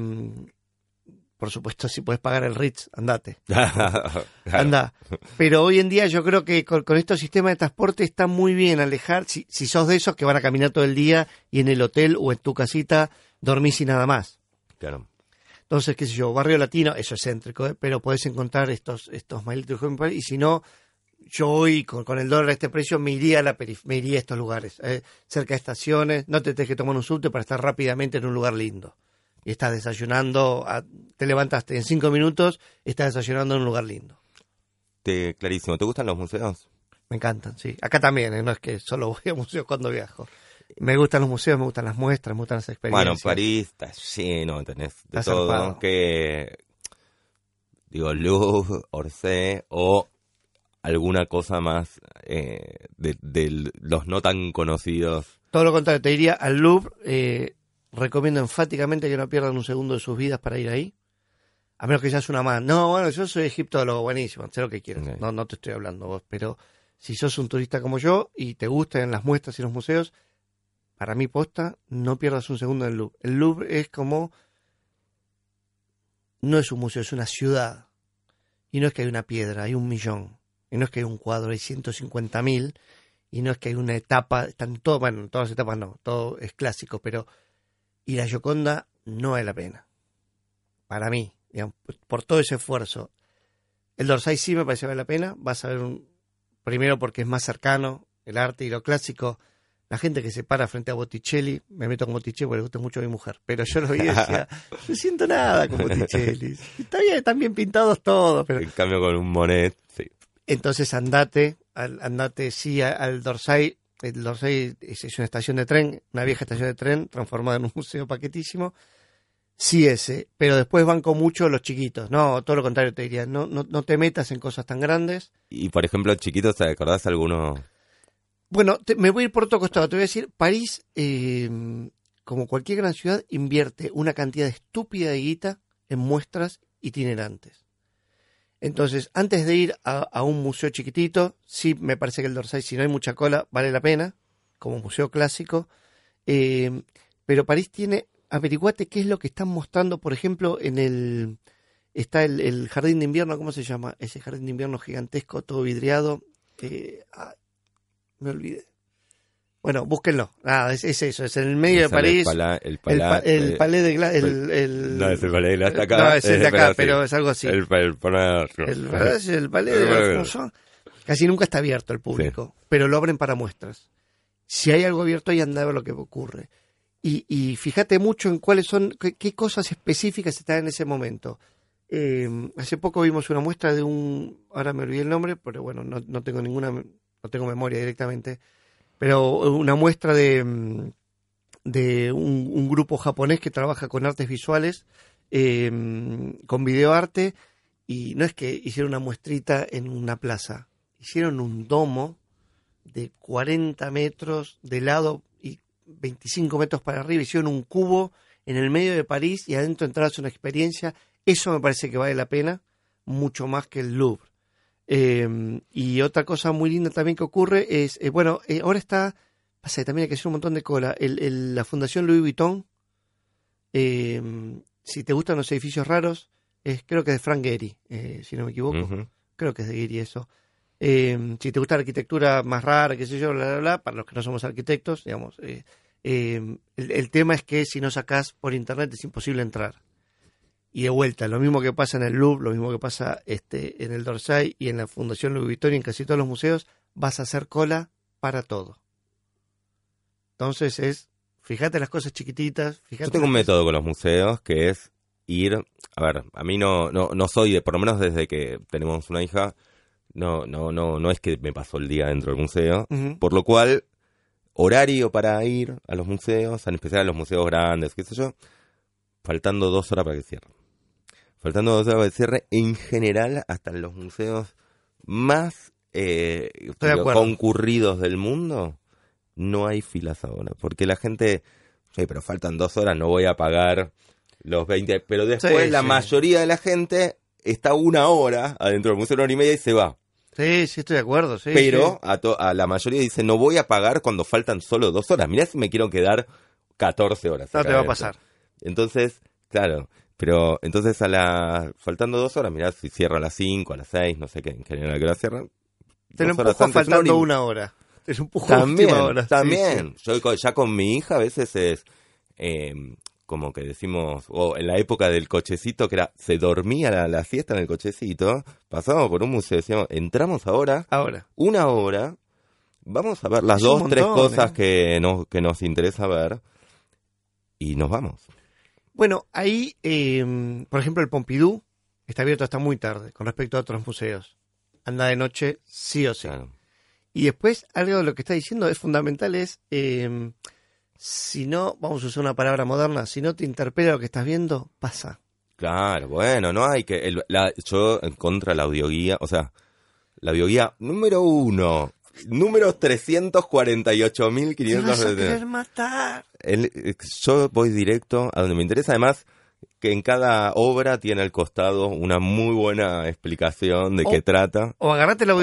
S2: por supuesto, si puedes pagar el Ritz, andate.
S1: Claro.
S2: Anda. Pero hoy en día yo creo que con, con estos sistemas de transporte está muy bien alejar, si, si sos de esos que van a caminar todo el día y en el hotel o en tu casita dormís y nada más.
S1: Claro.
S2: Entonces, qué sé yo, barrio latino, eso es céntrico, ¿eh? pero podés encontrar estos, estos mailitos y si no, yo hoy con, con el dólar a este precio me iría a la perif- me iría a estos lugares, ¿eh? cerca de estaciones, no te tenés que tomar un subte para estar rápidamente en un lugar lindo. Y estás desayunando, a- te levantaste en cinco minutos, estás desayunando en un lugar lindo.
S1: Te, clarísimo. ¿Te gustan los museos?
S2: Me encantan, sí. Acá también, ¿eh? no es que solo voy a museos cuando viajo. Me gustan los museos, me gustan las muestras, me gustan las experiencias.
S1: Bueno, París está lleno, tenés de
S2: Está
S1: todo.
S2: zarpado.
S1: Que, digo, Louvre, Orsay o alguna cosa más eh, de, de los no tan conocidos.
S2: Todo lo contrario, te diría al Louvre, eh, recomiendo enfáticamente que no pierdan un segundo de sus vidas para ir ahí. A menos que seas una más. No, bueno, yo soy egiptólogo, buenísimo, sé lo que quieras. No, no te estoy hablando vos, pero si sos un turista como yo y te gustan las muestras y los museos, para mi posta, no pierdas un segundo en el Louvre. El Louvre es como... No es un museo, es una ciudad. Y no es que hay una piedra, hay un millón. Y no es que hay un cuadro, hay 150 mil y no es que hay una etapa, están todo, bueno, en todas las etapas no, todo es clásico, pero ir a Yoconda no vale la pena. Para mí, digamos, por todo ese esfuerzo. El Dorsay sí me parece que vale la pena, vas a ver un, primero porque es más cercano, el arte y lo clásico. La gente que se para frente a Botticelli, me meto con Botticelli porque le gusta mucho a mi mujer, pero yo lo vi y decía, no siento nada con Botticelli. Está bien, están bien pintados todos, pero
S1: En cambio, con un Monet, sí.
S2: entonces andate, al- andate sí a- al Dorsay. El Dorsay es, es una estación de tren, una vieja estación de tren transformada en un museo paquetísimo. Sí ese, pero después van con mucho los chiquitos. No, todo lo contrario te diría. No, no, no te metas en cosas tan grandes.
S1: Y por ejemplo, chiquitos, ¿te acordás alguno?
S2: Bueno, te- me voy a ir por otro costado. Te voy a decir, París, eh, como cualquier gran ciudad, invierte una cantidad estúpida de guita en muestras itinerantes. Entonces, antes de ir a, un museo chiquitito, sí me parece que el Dorsay, si no hay mucha cola, vale la pena, como museo clásico. Eh, pero París tiene, averiguate qué es lo que están mostrando, por ejemplo, en el, está el, el jardín de invierno, ¿cómo se llama? Ese jardín de invierno gigantesco, todo vidriado. Eh, me olvidé. Bueno, búsquenlo. Nada, es, es eso, es en el medio de París.
S1: el
S2: El, pa-
S1: pala-
S2: el palais de Gla- el, el-
S1: No, es el palais de Glace acá.
S2: No, es el de acá,
S1: pero
S2: es algo así.
S1: El, el,
S2: palais de
S1: de-
S2: Alfonso. Casi nunca está abierto al público, pero lo abren para muestras. Si hay algo abierto ahí, anda a ver lo que ocurre. Y, y fíjate mucho en cuáles son, qué, qué cosas específicas están en ese momento. Eh, hace poco vimos una muestra de un, ahora me olvidé el nombre, pero bueno, no, no tengo ninguna, no tengo memoria directamente, pero una muestra de, mm, de un, un grupo japonés que trabaja con artes visuales, eh, con videoarte, y no es que hicieron una muestrita en una plaza, hicieron un domo de 40 metros de lado y 25 metros para arriba, hicieron un cubo en el medio de París y adentro entrarás una experiencia, eso me parece que vale la pena, mucho más que el Louvre. Eh, y otra cosa muy linda también que ocurre es, eh, bueno, eh, ahora está, pasa también hay que hacer un montón de cola, el, el- la Fundación Louis Vuitton, eh, si te gustan los edificios raros, es, creo que es de Frank Gehry, eh, si no me equivoco creo que es de Gehry eso. Eh, si te gusta la arquitectura más rara, qué sé yo, bla, bla, bla, para los que no somos arquitectos, digamos, el, el tema es que si no sacás por internet es imposible entrar. Y de vuelta, lo mismo que pasa en el Louvre, lo mismo que pasa este, en el Dorsay y en la Fundación Louis Vuitton y en casi todos los museos, vas a hacer cola para todo. Entonces es, fíjate las cosas chiquititas, fíjate
S1: Yo tengo un método con los museos que es ir, a ver, a mí no, no, no soy, de, por lo menos desde que tenemos una hija, no, no, no, no es que me pasó el día dentro del museo, por lo cual, horario para ir a los museos, en especial a los museos grandes, qué sé yo, faltando dos horas para que cierren. Faltando dos horas de cierre, en general, hasta en los museos más eh,
S2: de
S1: concurridos del mundo, no hay filas ahora. Porque la gente, sí, pero faltan dos horas, no voy a pagar los 20. Pero después
S2: Sí,
S1: la
S2: sí.
S1: mayoría de la gente está una hora adentro del museo, una hora y media y se va.
S2: Sí, sí, estoy de acuerdo. Sí,
S1: pero
S2: sí.
S1: A, to- a la mayoría dice, no voy a pagar cuando faltan solo dos horas. Mirá si me quiero quedar 14 horas.
S2: No te va a pasar.
S1: Entonces, claro, pero entonces a la faltando dos horas, mirá si cierra a las 5, a las 6, no sé qué, en general a qué hora cierra.
S2: Te lo empujo
S1: antes,
S2: faltando una hora. Te lo empujo
S1: También,
S2: hora.
S1: También.
S2: sí.
S1: Yo ya con mi hija a veces es eh, como que decimos, o en la época del cochecito, que era, se dormía la, la siesta en el cochecito, pasábamos por un museo, decíamos, entramos ahora,
S2: Ahora.
S1: una hora, vamos a ver las
S2: Es
S1: dos,
S2: un
S1: tres
S2: montón,
S1: cosas
S2: ¿eh?
S1: que, nos, que nos interesa ver y nos vamos.
S2: Bueno, ahí, eh, por ejemplo, el Pompidou está abierto hasta muy tarde con respecto a otros museos. Anda de noche, sí o sí.
S1: Claro.
S2: Y después, algo de lo que está diciendo es fundamental, es, eh, si no, vamos a usar una palabra moderna, si no te interpela lo que estás viendo, pasa.
S1: Claro, bueno, no hay que... el- la, yo en contra de la audioguía, o sea, la audioguía número uno, número
S2: Te
S1: 348.500...
S2: vas a querer matar.
S1: El- yo voy directo a donde me interesa, además que en cada obra tiene al costado una muy buena explicación de
S2: O-
S1: qué trata.
S2: O agarrate la
S1: o-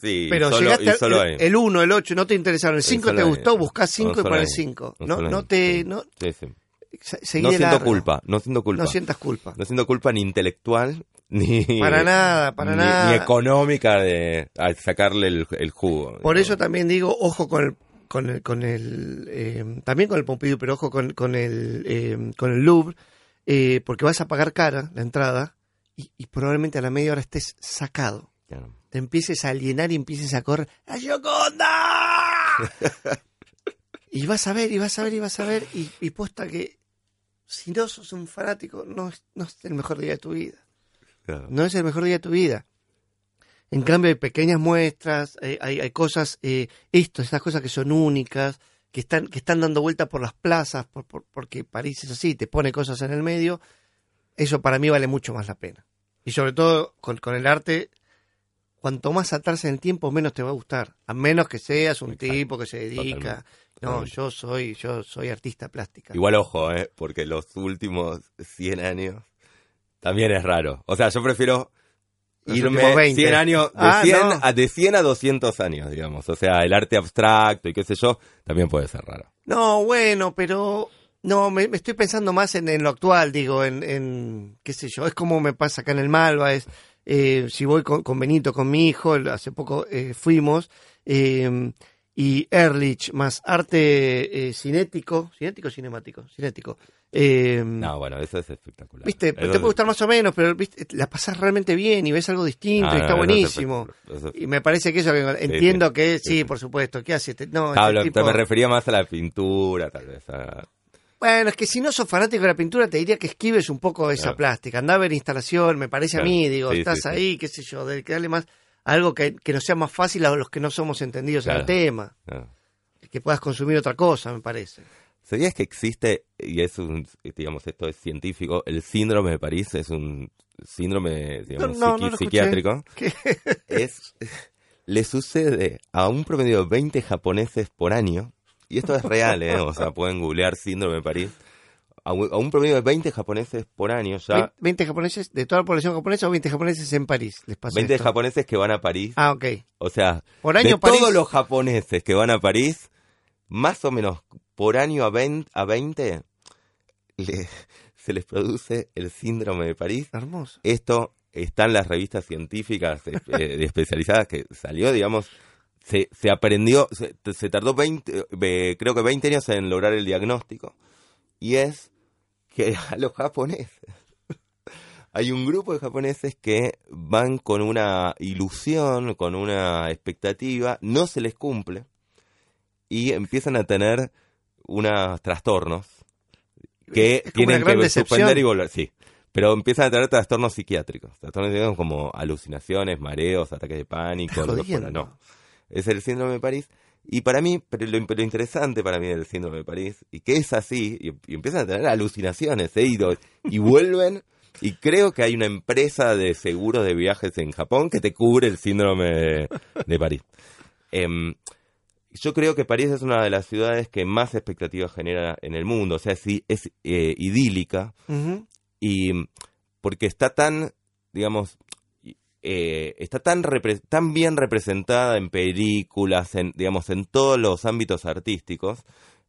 S1: sí,
S2: pero
S1: solo,
S2: llegaste al-
S1: solo
S2: el, el 1, el 8, no te interesaron, el
S1: Y
S2: 5
S1: solo
S2: te gustó, buscás 5
S1: No,
S2: y pones
S1: ahí.
S2: 5.
S1: No,
S2: No, te... No,
S1: Sí, sí. No siento culpa, no siento culpa.
S2: No sientas culpa.
S1: No siento culpa ni intelectual, ni...
S2: Para nada, para
S1: ni,
S2: nada.
S1: ni económica de a sacarle el, el jugo.
S2: Por eso también digo, ojo con el, con el, con el eh, también con el Pompidou, pero ojo con, con el, eh, con el Louvre, eh, porque vas a pagar cara la entrada y, y probablemente a la media hora estés sacado.
S1: Claro.
S2: Te empieces a alienar y empieces a correr. ¡A Gioconda! y vas a ver, y vas a ver, y vas a ver, y, y posta que si no sos un fanático, no es, no es el mejor día de tu vida.
S1: Claro.
S2: No es el mejor día de tu vida. En cambio, hay pequeñas muestras, hay, hay, hay cosas, eh, esto, estas cosas que son únicas, que están, que están dando vuelta por las plazas, por, por- porque París es así, te pone cosas en el medio. Eso para mí vale mucho más la pena. Y sobre todo con, con el arte, cuanto más atrás en el tiempo, menos te va a gustar. A menos que seas un
S1: Exacto.
S2: tipo que se dedica.
S1: Totalmente.
S2: No, yo soy, yo soy artista plástica.
S1: Igual ojo, eh, porque los últimos 100 años también es raro. O sea, yo prefiero
S2: Los
S1: irme
S2: últimos 20.
S1: 100 años, de,
S2: Ah,
S1: 100
S2: no.
S1: a, de 100 a 200 años, digamos. O sea, el arte abstracto y qué sé yo, también puede ser raro.
S2: No, bueno, pero no, me, me estoy pensando más en, en lo actual, digo, en, en, qué sé yo, es como me pasa acá en el Malva, es, eh, si voy con, con Benito, con mi hijo, hace poco eh, fuimos, eh, y Ehrlich más arte eh, cinético, cinético o cinemático, cinético. eh,
S1: No, bueno, eso es espectacular.
S2: Viste,
S1: Eso
S2: te
S1: es-
S2: puede gustar más o menos, pero viste, la pasás realmente bien y ves algo distinto
S1: Ah,
S2: y está
S1: no,
S2: buenísimo.
S1: es-
S2: Y me parece que eso, que entiendo que sí, por supuesto, ¿qué hace? este- No, este
S1: Pablo,
S2: tipo-
S1: te me refería más a la pintura, tal vez. a-
S2: Bueno, es que si no sos fanático de la pintura, te diría que esquives un poco esa
S1: Claro.
S2: plástica. Andá a ver instalación, me parece a mí, digo, estás ahí, qué sé yo, de que darle más algo que, que nos sea más fácil a los que no somos entendidos en el
S1: Claro.
S2: tema.
S1: a-
S2: Que puedas consumir otra cosa, me parece.
S1: ¿Sabías que existe, y es un, digamos, esto es científico, el síndrome de París es un síndrome, digamos,
S2: No, no, no
S1: psiquiátrico?
S2: ¿Qué?
S1: Es, le sucede a un promedio de 20 japoneses por año, y esto es real, ¿eh? O sea, pueden googlear síndrome de París, a un, a un promedio de 20 japoneses por año ya,
S2: 20 japoneses, de toda la población japonesa o 20 japoneses en París, les pasa
S1: 20
S2: esto?
S1: japoneses que van a París,
S2: Ah, ok.
S1: o sea,
S2: Por año
S1: de
S2: París,
S1: todos los japoneses que van a París, más o menos por año a 20, a 20 le- se les produce el síndrome de París.
S2: hermoso.
S1: Esto está en las revistas científicas eh, especializadas que salió, digamos, se, se aprendió, se, se tardó 20, eh, creo que 20 años en lograr el diagnóstico. Y es que a los japoneses, hay un grupo de japoneses que van con una ilusión, con una expectativa, no se les cumple y empiezan a tener unos trastornos que tienen que
S2: decepción.
S1: suspender y volver. Sí, pero empiezan a tener trastornos psiquiátricos. Trastornos psiquiátricos como alucinaciones, mareos, ataques de pánico. No, es el síndrome de París. Y para mí, pero lo, lo interesante para mí del síndrome de París, y que es así, y, y empiezan a tener alucinaciones, ¿eh? y, do- y vuelven Y creo que hay una empresa de seguros de viajes en Japón que te cubre el síndrome de, de París. Em, yo creo que París es una de las ciudades que más expectativas genera en el mundo. O sea, sí, es eh, idílica y porque está tan, digamos, eh, está tan, tan bien representada en películas, en, digamos, en todos los ámbitos artísticos,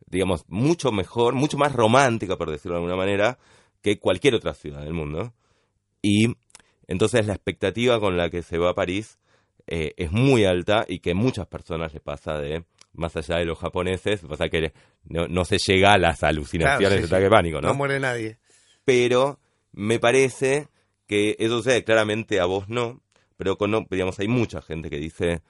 S1: digamos, mucho mejor, mucho más romántica, por decirlo de alguna manera, que cualquier otra ciudad del mundo. Y entonces la expectativa con la que se va a París eh, es muy alta y que muchas personas les pasa de, más allá de los japoneses, pasa que no, no se llega a las alucinaciones
S2: Claro, sí,
S1: de ataque pánico, ¿no?
S2: No muere nadie.
S1: pero me parece que eso sucede claramente a vos no, pero hay mucha gente que dice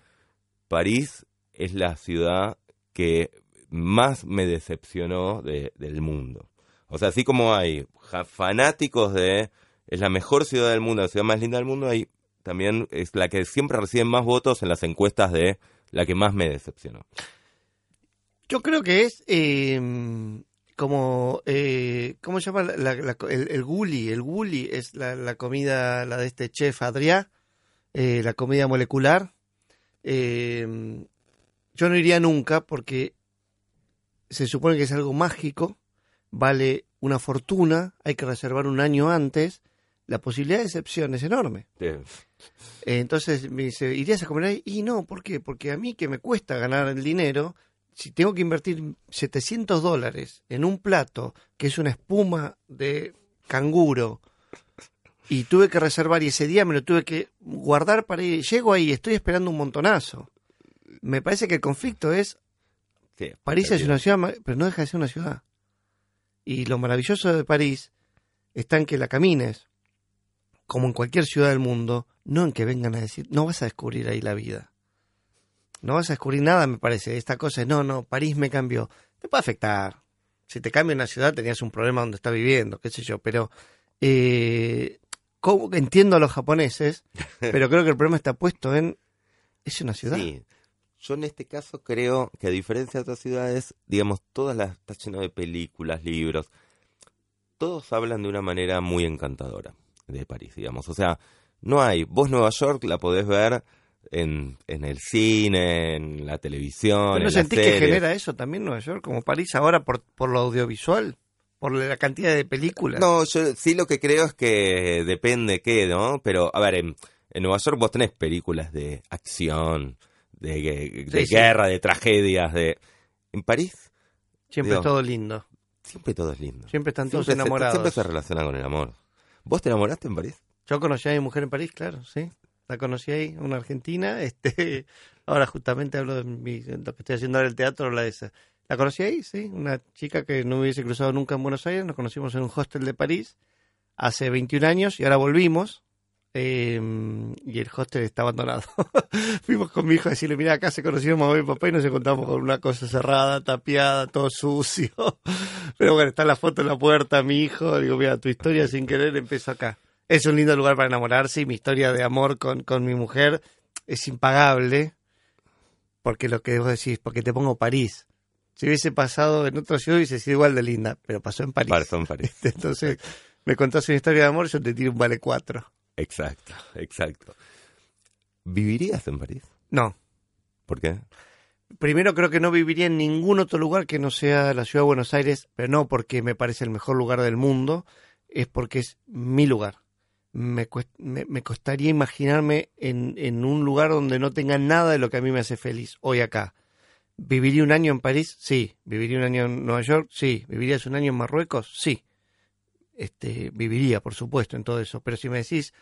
S1: París es la ciudad que más me decepcionó de- del mundo. O sea, así como hay fanáticos de es la mejor ciudad del mundo, la ciudad más linda del mundo, hay también es la que siempre recibe más votos en las encuestas de la que más me decepcionó.
S2: Yo creo que es eh, como, eh, ¿cómo se llama? La- la- el, el guli. El guli es la, la comida, la de este chef Adrià, eh, la comida molecular. Eh, yo no iría nunca porque se supone que es algo mágico, vale una fortuna, hay que reservar un año antes, la posibilidad de excepción es enorme.
S1: Eh,
S2: Entonces me dice, ¿irías a comer ahí? Y no, ¿por qué? Porque a mí que me cuesta ganar el dinero, si tengo que invertir 700 dólares en un plato que es una espuma de canguro y tuve que reservar y ese día me lo tuve que guardar para ir, llego ahí, estoy esperando un montonazo. Me parece que el conflicto es,
S1: sí,
S2: París es una ciudad, pero no deja de ser una ciudad. Y lo maravilloso de París está en que la camines, como en cualquier ciudad del mundo, no en que vengan a decir, no vas a descubrir ahí la vida. No vas a descubrir nada, me parece. Esta cosa es, no, no, París me cambió. Te puede afectar. Si te cambia una ciudad, tenías un problema donde estás viviendo, qué sé yo. Pero eh, ¿cómo- entiendo a los japoneses, pero creo que el problema está puesto en, es una ciudad.
S1: Sí. Yo en este caso creo que a diferencia de otras ciudades, digamos, todas las está lleno de películas, libros, todos hablan de una manera muy encantadora de París, digamos. O sea, no hay, vos Nueva York la podés ver en, en el cine, en la televisión,
S2: ¿Pero
S1: en
S2: no
S1: las
S2: sentís que genera eso también Nueva York, como París ahora por, por lo audiovisual? Por la cantidad de películas.
S1: No, yo sí lo que creo es que depende qué, ¿no? Pero, a ver, en, en Nueva York vos tenés películas de acción, de, de
S2: sí.
S1: guerra, de tragedias, de... En París
S2: Siempre
S1: digo,
S2: es todo lindo.
S1: siempre todo es lindo.
S2: Siempre están todos
S1: Siempre se-
S2: enamorados.
S1: siempre se relaciona con el amor. ¿Vos te enamoraste en París?
S2: Yo conocí a mi mujer en París, claro, sí. La conocí ahí, una argentina. Este, ahora justamente hablo de mi- lo que estoy haciendo ahora el teatro, la esa. La conocí ahí, sí. Una chica que no me hubiese cruzado nunca en Buenos Aires. Nos conocimos en un hostel de París hace 21 años y ahora volvimos. eh, y el hostel está abandonado. Fuimos con mi hijo a decirle, mira, acá se conocieron mamá y papá y nos encontramos con una cosa cerrada, tapiada, todo sucio. Pero bueno, está la foto en la puerta, mi hijo. Digo, mira, tu historia sin querer empezó acá. Es un lindo lugar para enamorarse y mi historia de amor con, con mi mujer es impagable. Porque lo que vos decís, porque te pongo París. Si hubiese pasado en otra ciudad hubiese sido igual de linda, pero pasó en París.
S1: Pasó en París.
S2: Entonces, me contás una historia de amor, yo te tiro un vale cuatro.
S1: Exacto, exacto. ¿Vivirías en París?
S2: No.
S1: ¿Por qué?
S2: Primero creo que no viviría en ningún otro lugar que no sea la ciudad de Buenos Aires, pero no porque me parece el mejor lugar del mundo, es porque es mi lugar. Me, cuest- me, me costaría imaginarme en, en un lugar donde no tenga nada de lo que a mí me hace feliz hoy acá. ¿Viviría un año en París? Sí. ¿Viviría un año en Nueva York? Sí. ¿Vivirías un año en Marruecos? Sí. Este, viviría, por supuesto, en todo eso. Pero si me decís,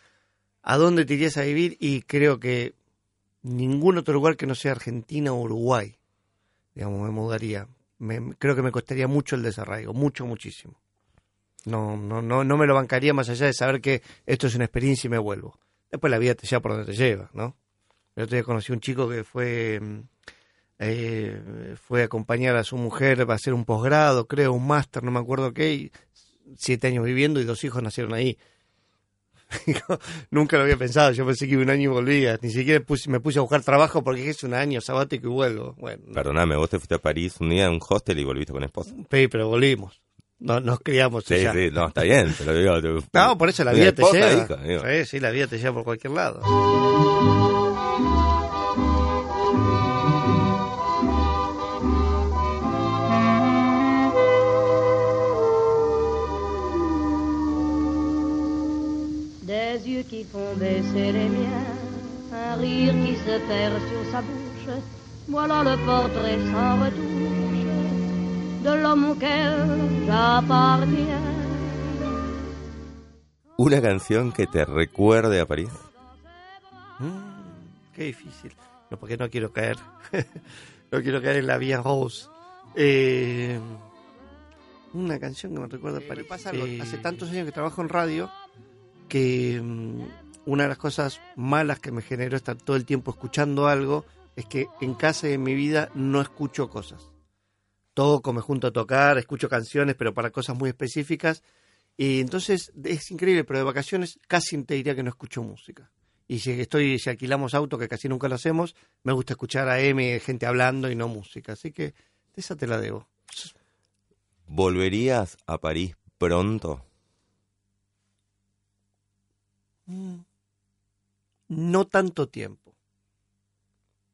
S2: ¿a dónde te irías a vivir? Y creo que ningún otro lugar que no sea Argentina o Uruguay. Digamos, me mudaría. Me- creo que me costaría mucho el desarraigo, mucho, muchísimo. No, no, no, no me lo bancaría más allá de saber que esto es una experiencia y me vuelvo. Después la vida te lleva por donde te lleva, ¿no? El otro día conocí un chico que fue, mm, eh, fue a acompañar a su mujer a hacer un posgrado, creo, un máster, no me acuerdo qué, y siete años viviendo y dos hijos nacieron ahí. Nunca lo había pensado, yo pensé que iba un año y volvía, ni siquiera puse- me puse a buscar trabajo porque es un año sabático y vuelvo. Bueno,
S1: Perdóname, vos te fuiste a París un día en un hostel y volviste con esposa.
S2: Sí, pero volvimos. no, nos criamos
S1: Sí, sí, no, está bien, digo...
S2: No, por eso la vida te lleva.
S1: hija,
S2: sí, sí, la vida te lleva por cualquier lado.
S4: Font baisser les miens, un rire qui se perd sur sa bouche. Voilà le portrait sans retouche de l'homme auquel j'appartiens.
S1: Una canción que te recuerde a París.
S2: Mm, qué difícil. No, porque no quiero caer. no quiero caer en la vía Rose. Eh, una canción que me recuerda a París. Eh, hace tantos años que trabajo en radio que mm, una de las cosas malas que me generó estar todo el tiempo escuchando algo es que en casa y en mi vida no escucho cosas. Toco, me junto a tocar, escucho canciones, pero para cosas muy específicas. Y entonces es increíble, pero de vacaciones casi te diría que no escucho música. Y si estoy, si alquilamos auto, que casi nunca lo hacemos, me gusta escuchar a M, gente hablando y no música. Así que esa te la debo.
S1: ¿Volverías a París pronto?
S2: Mm. No tanto tiempo.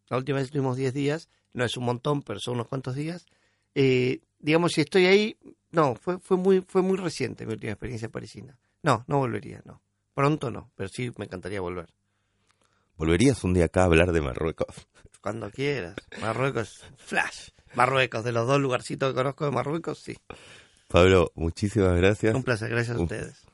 S2: La última vez estuvimos 10 días, no es un montón, pero son unos cuantos días. Eh, digamos, si estoy ahí, no, fue, fue, muy, fue muy reciente mi última experiencia parisina. No, no volvería, no. Pronto no, pero sí me encantaría volver.
S1: ¿Volverías un día acá a hablar de Marruecos?
S2: Cuando quieras. Marruecos, flash. Marruecos, de los dos lugarcitos que conozco de Marruecos, sí.
S1: Pablo, muchísimas gracias.
S2: Un placer, gracias a ustedes.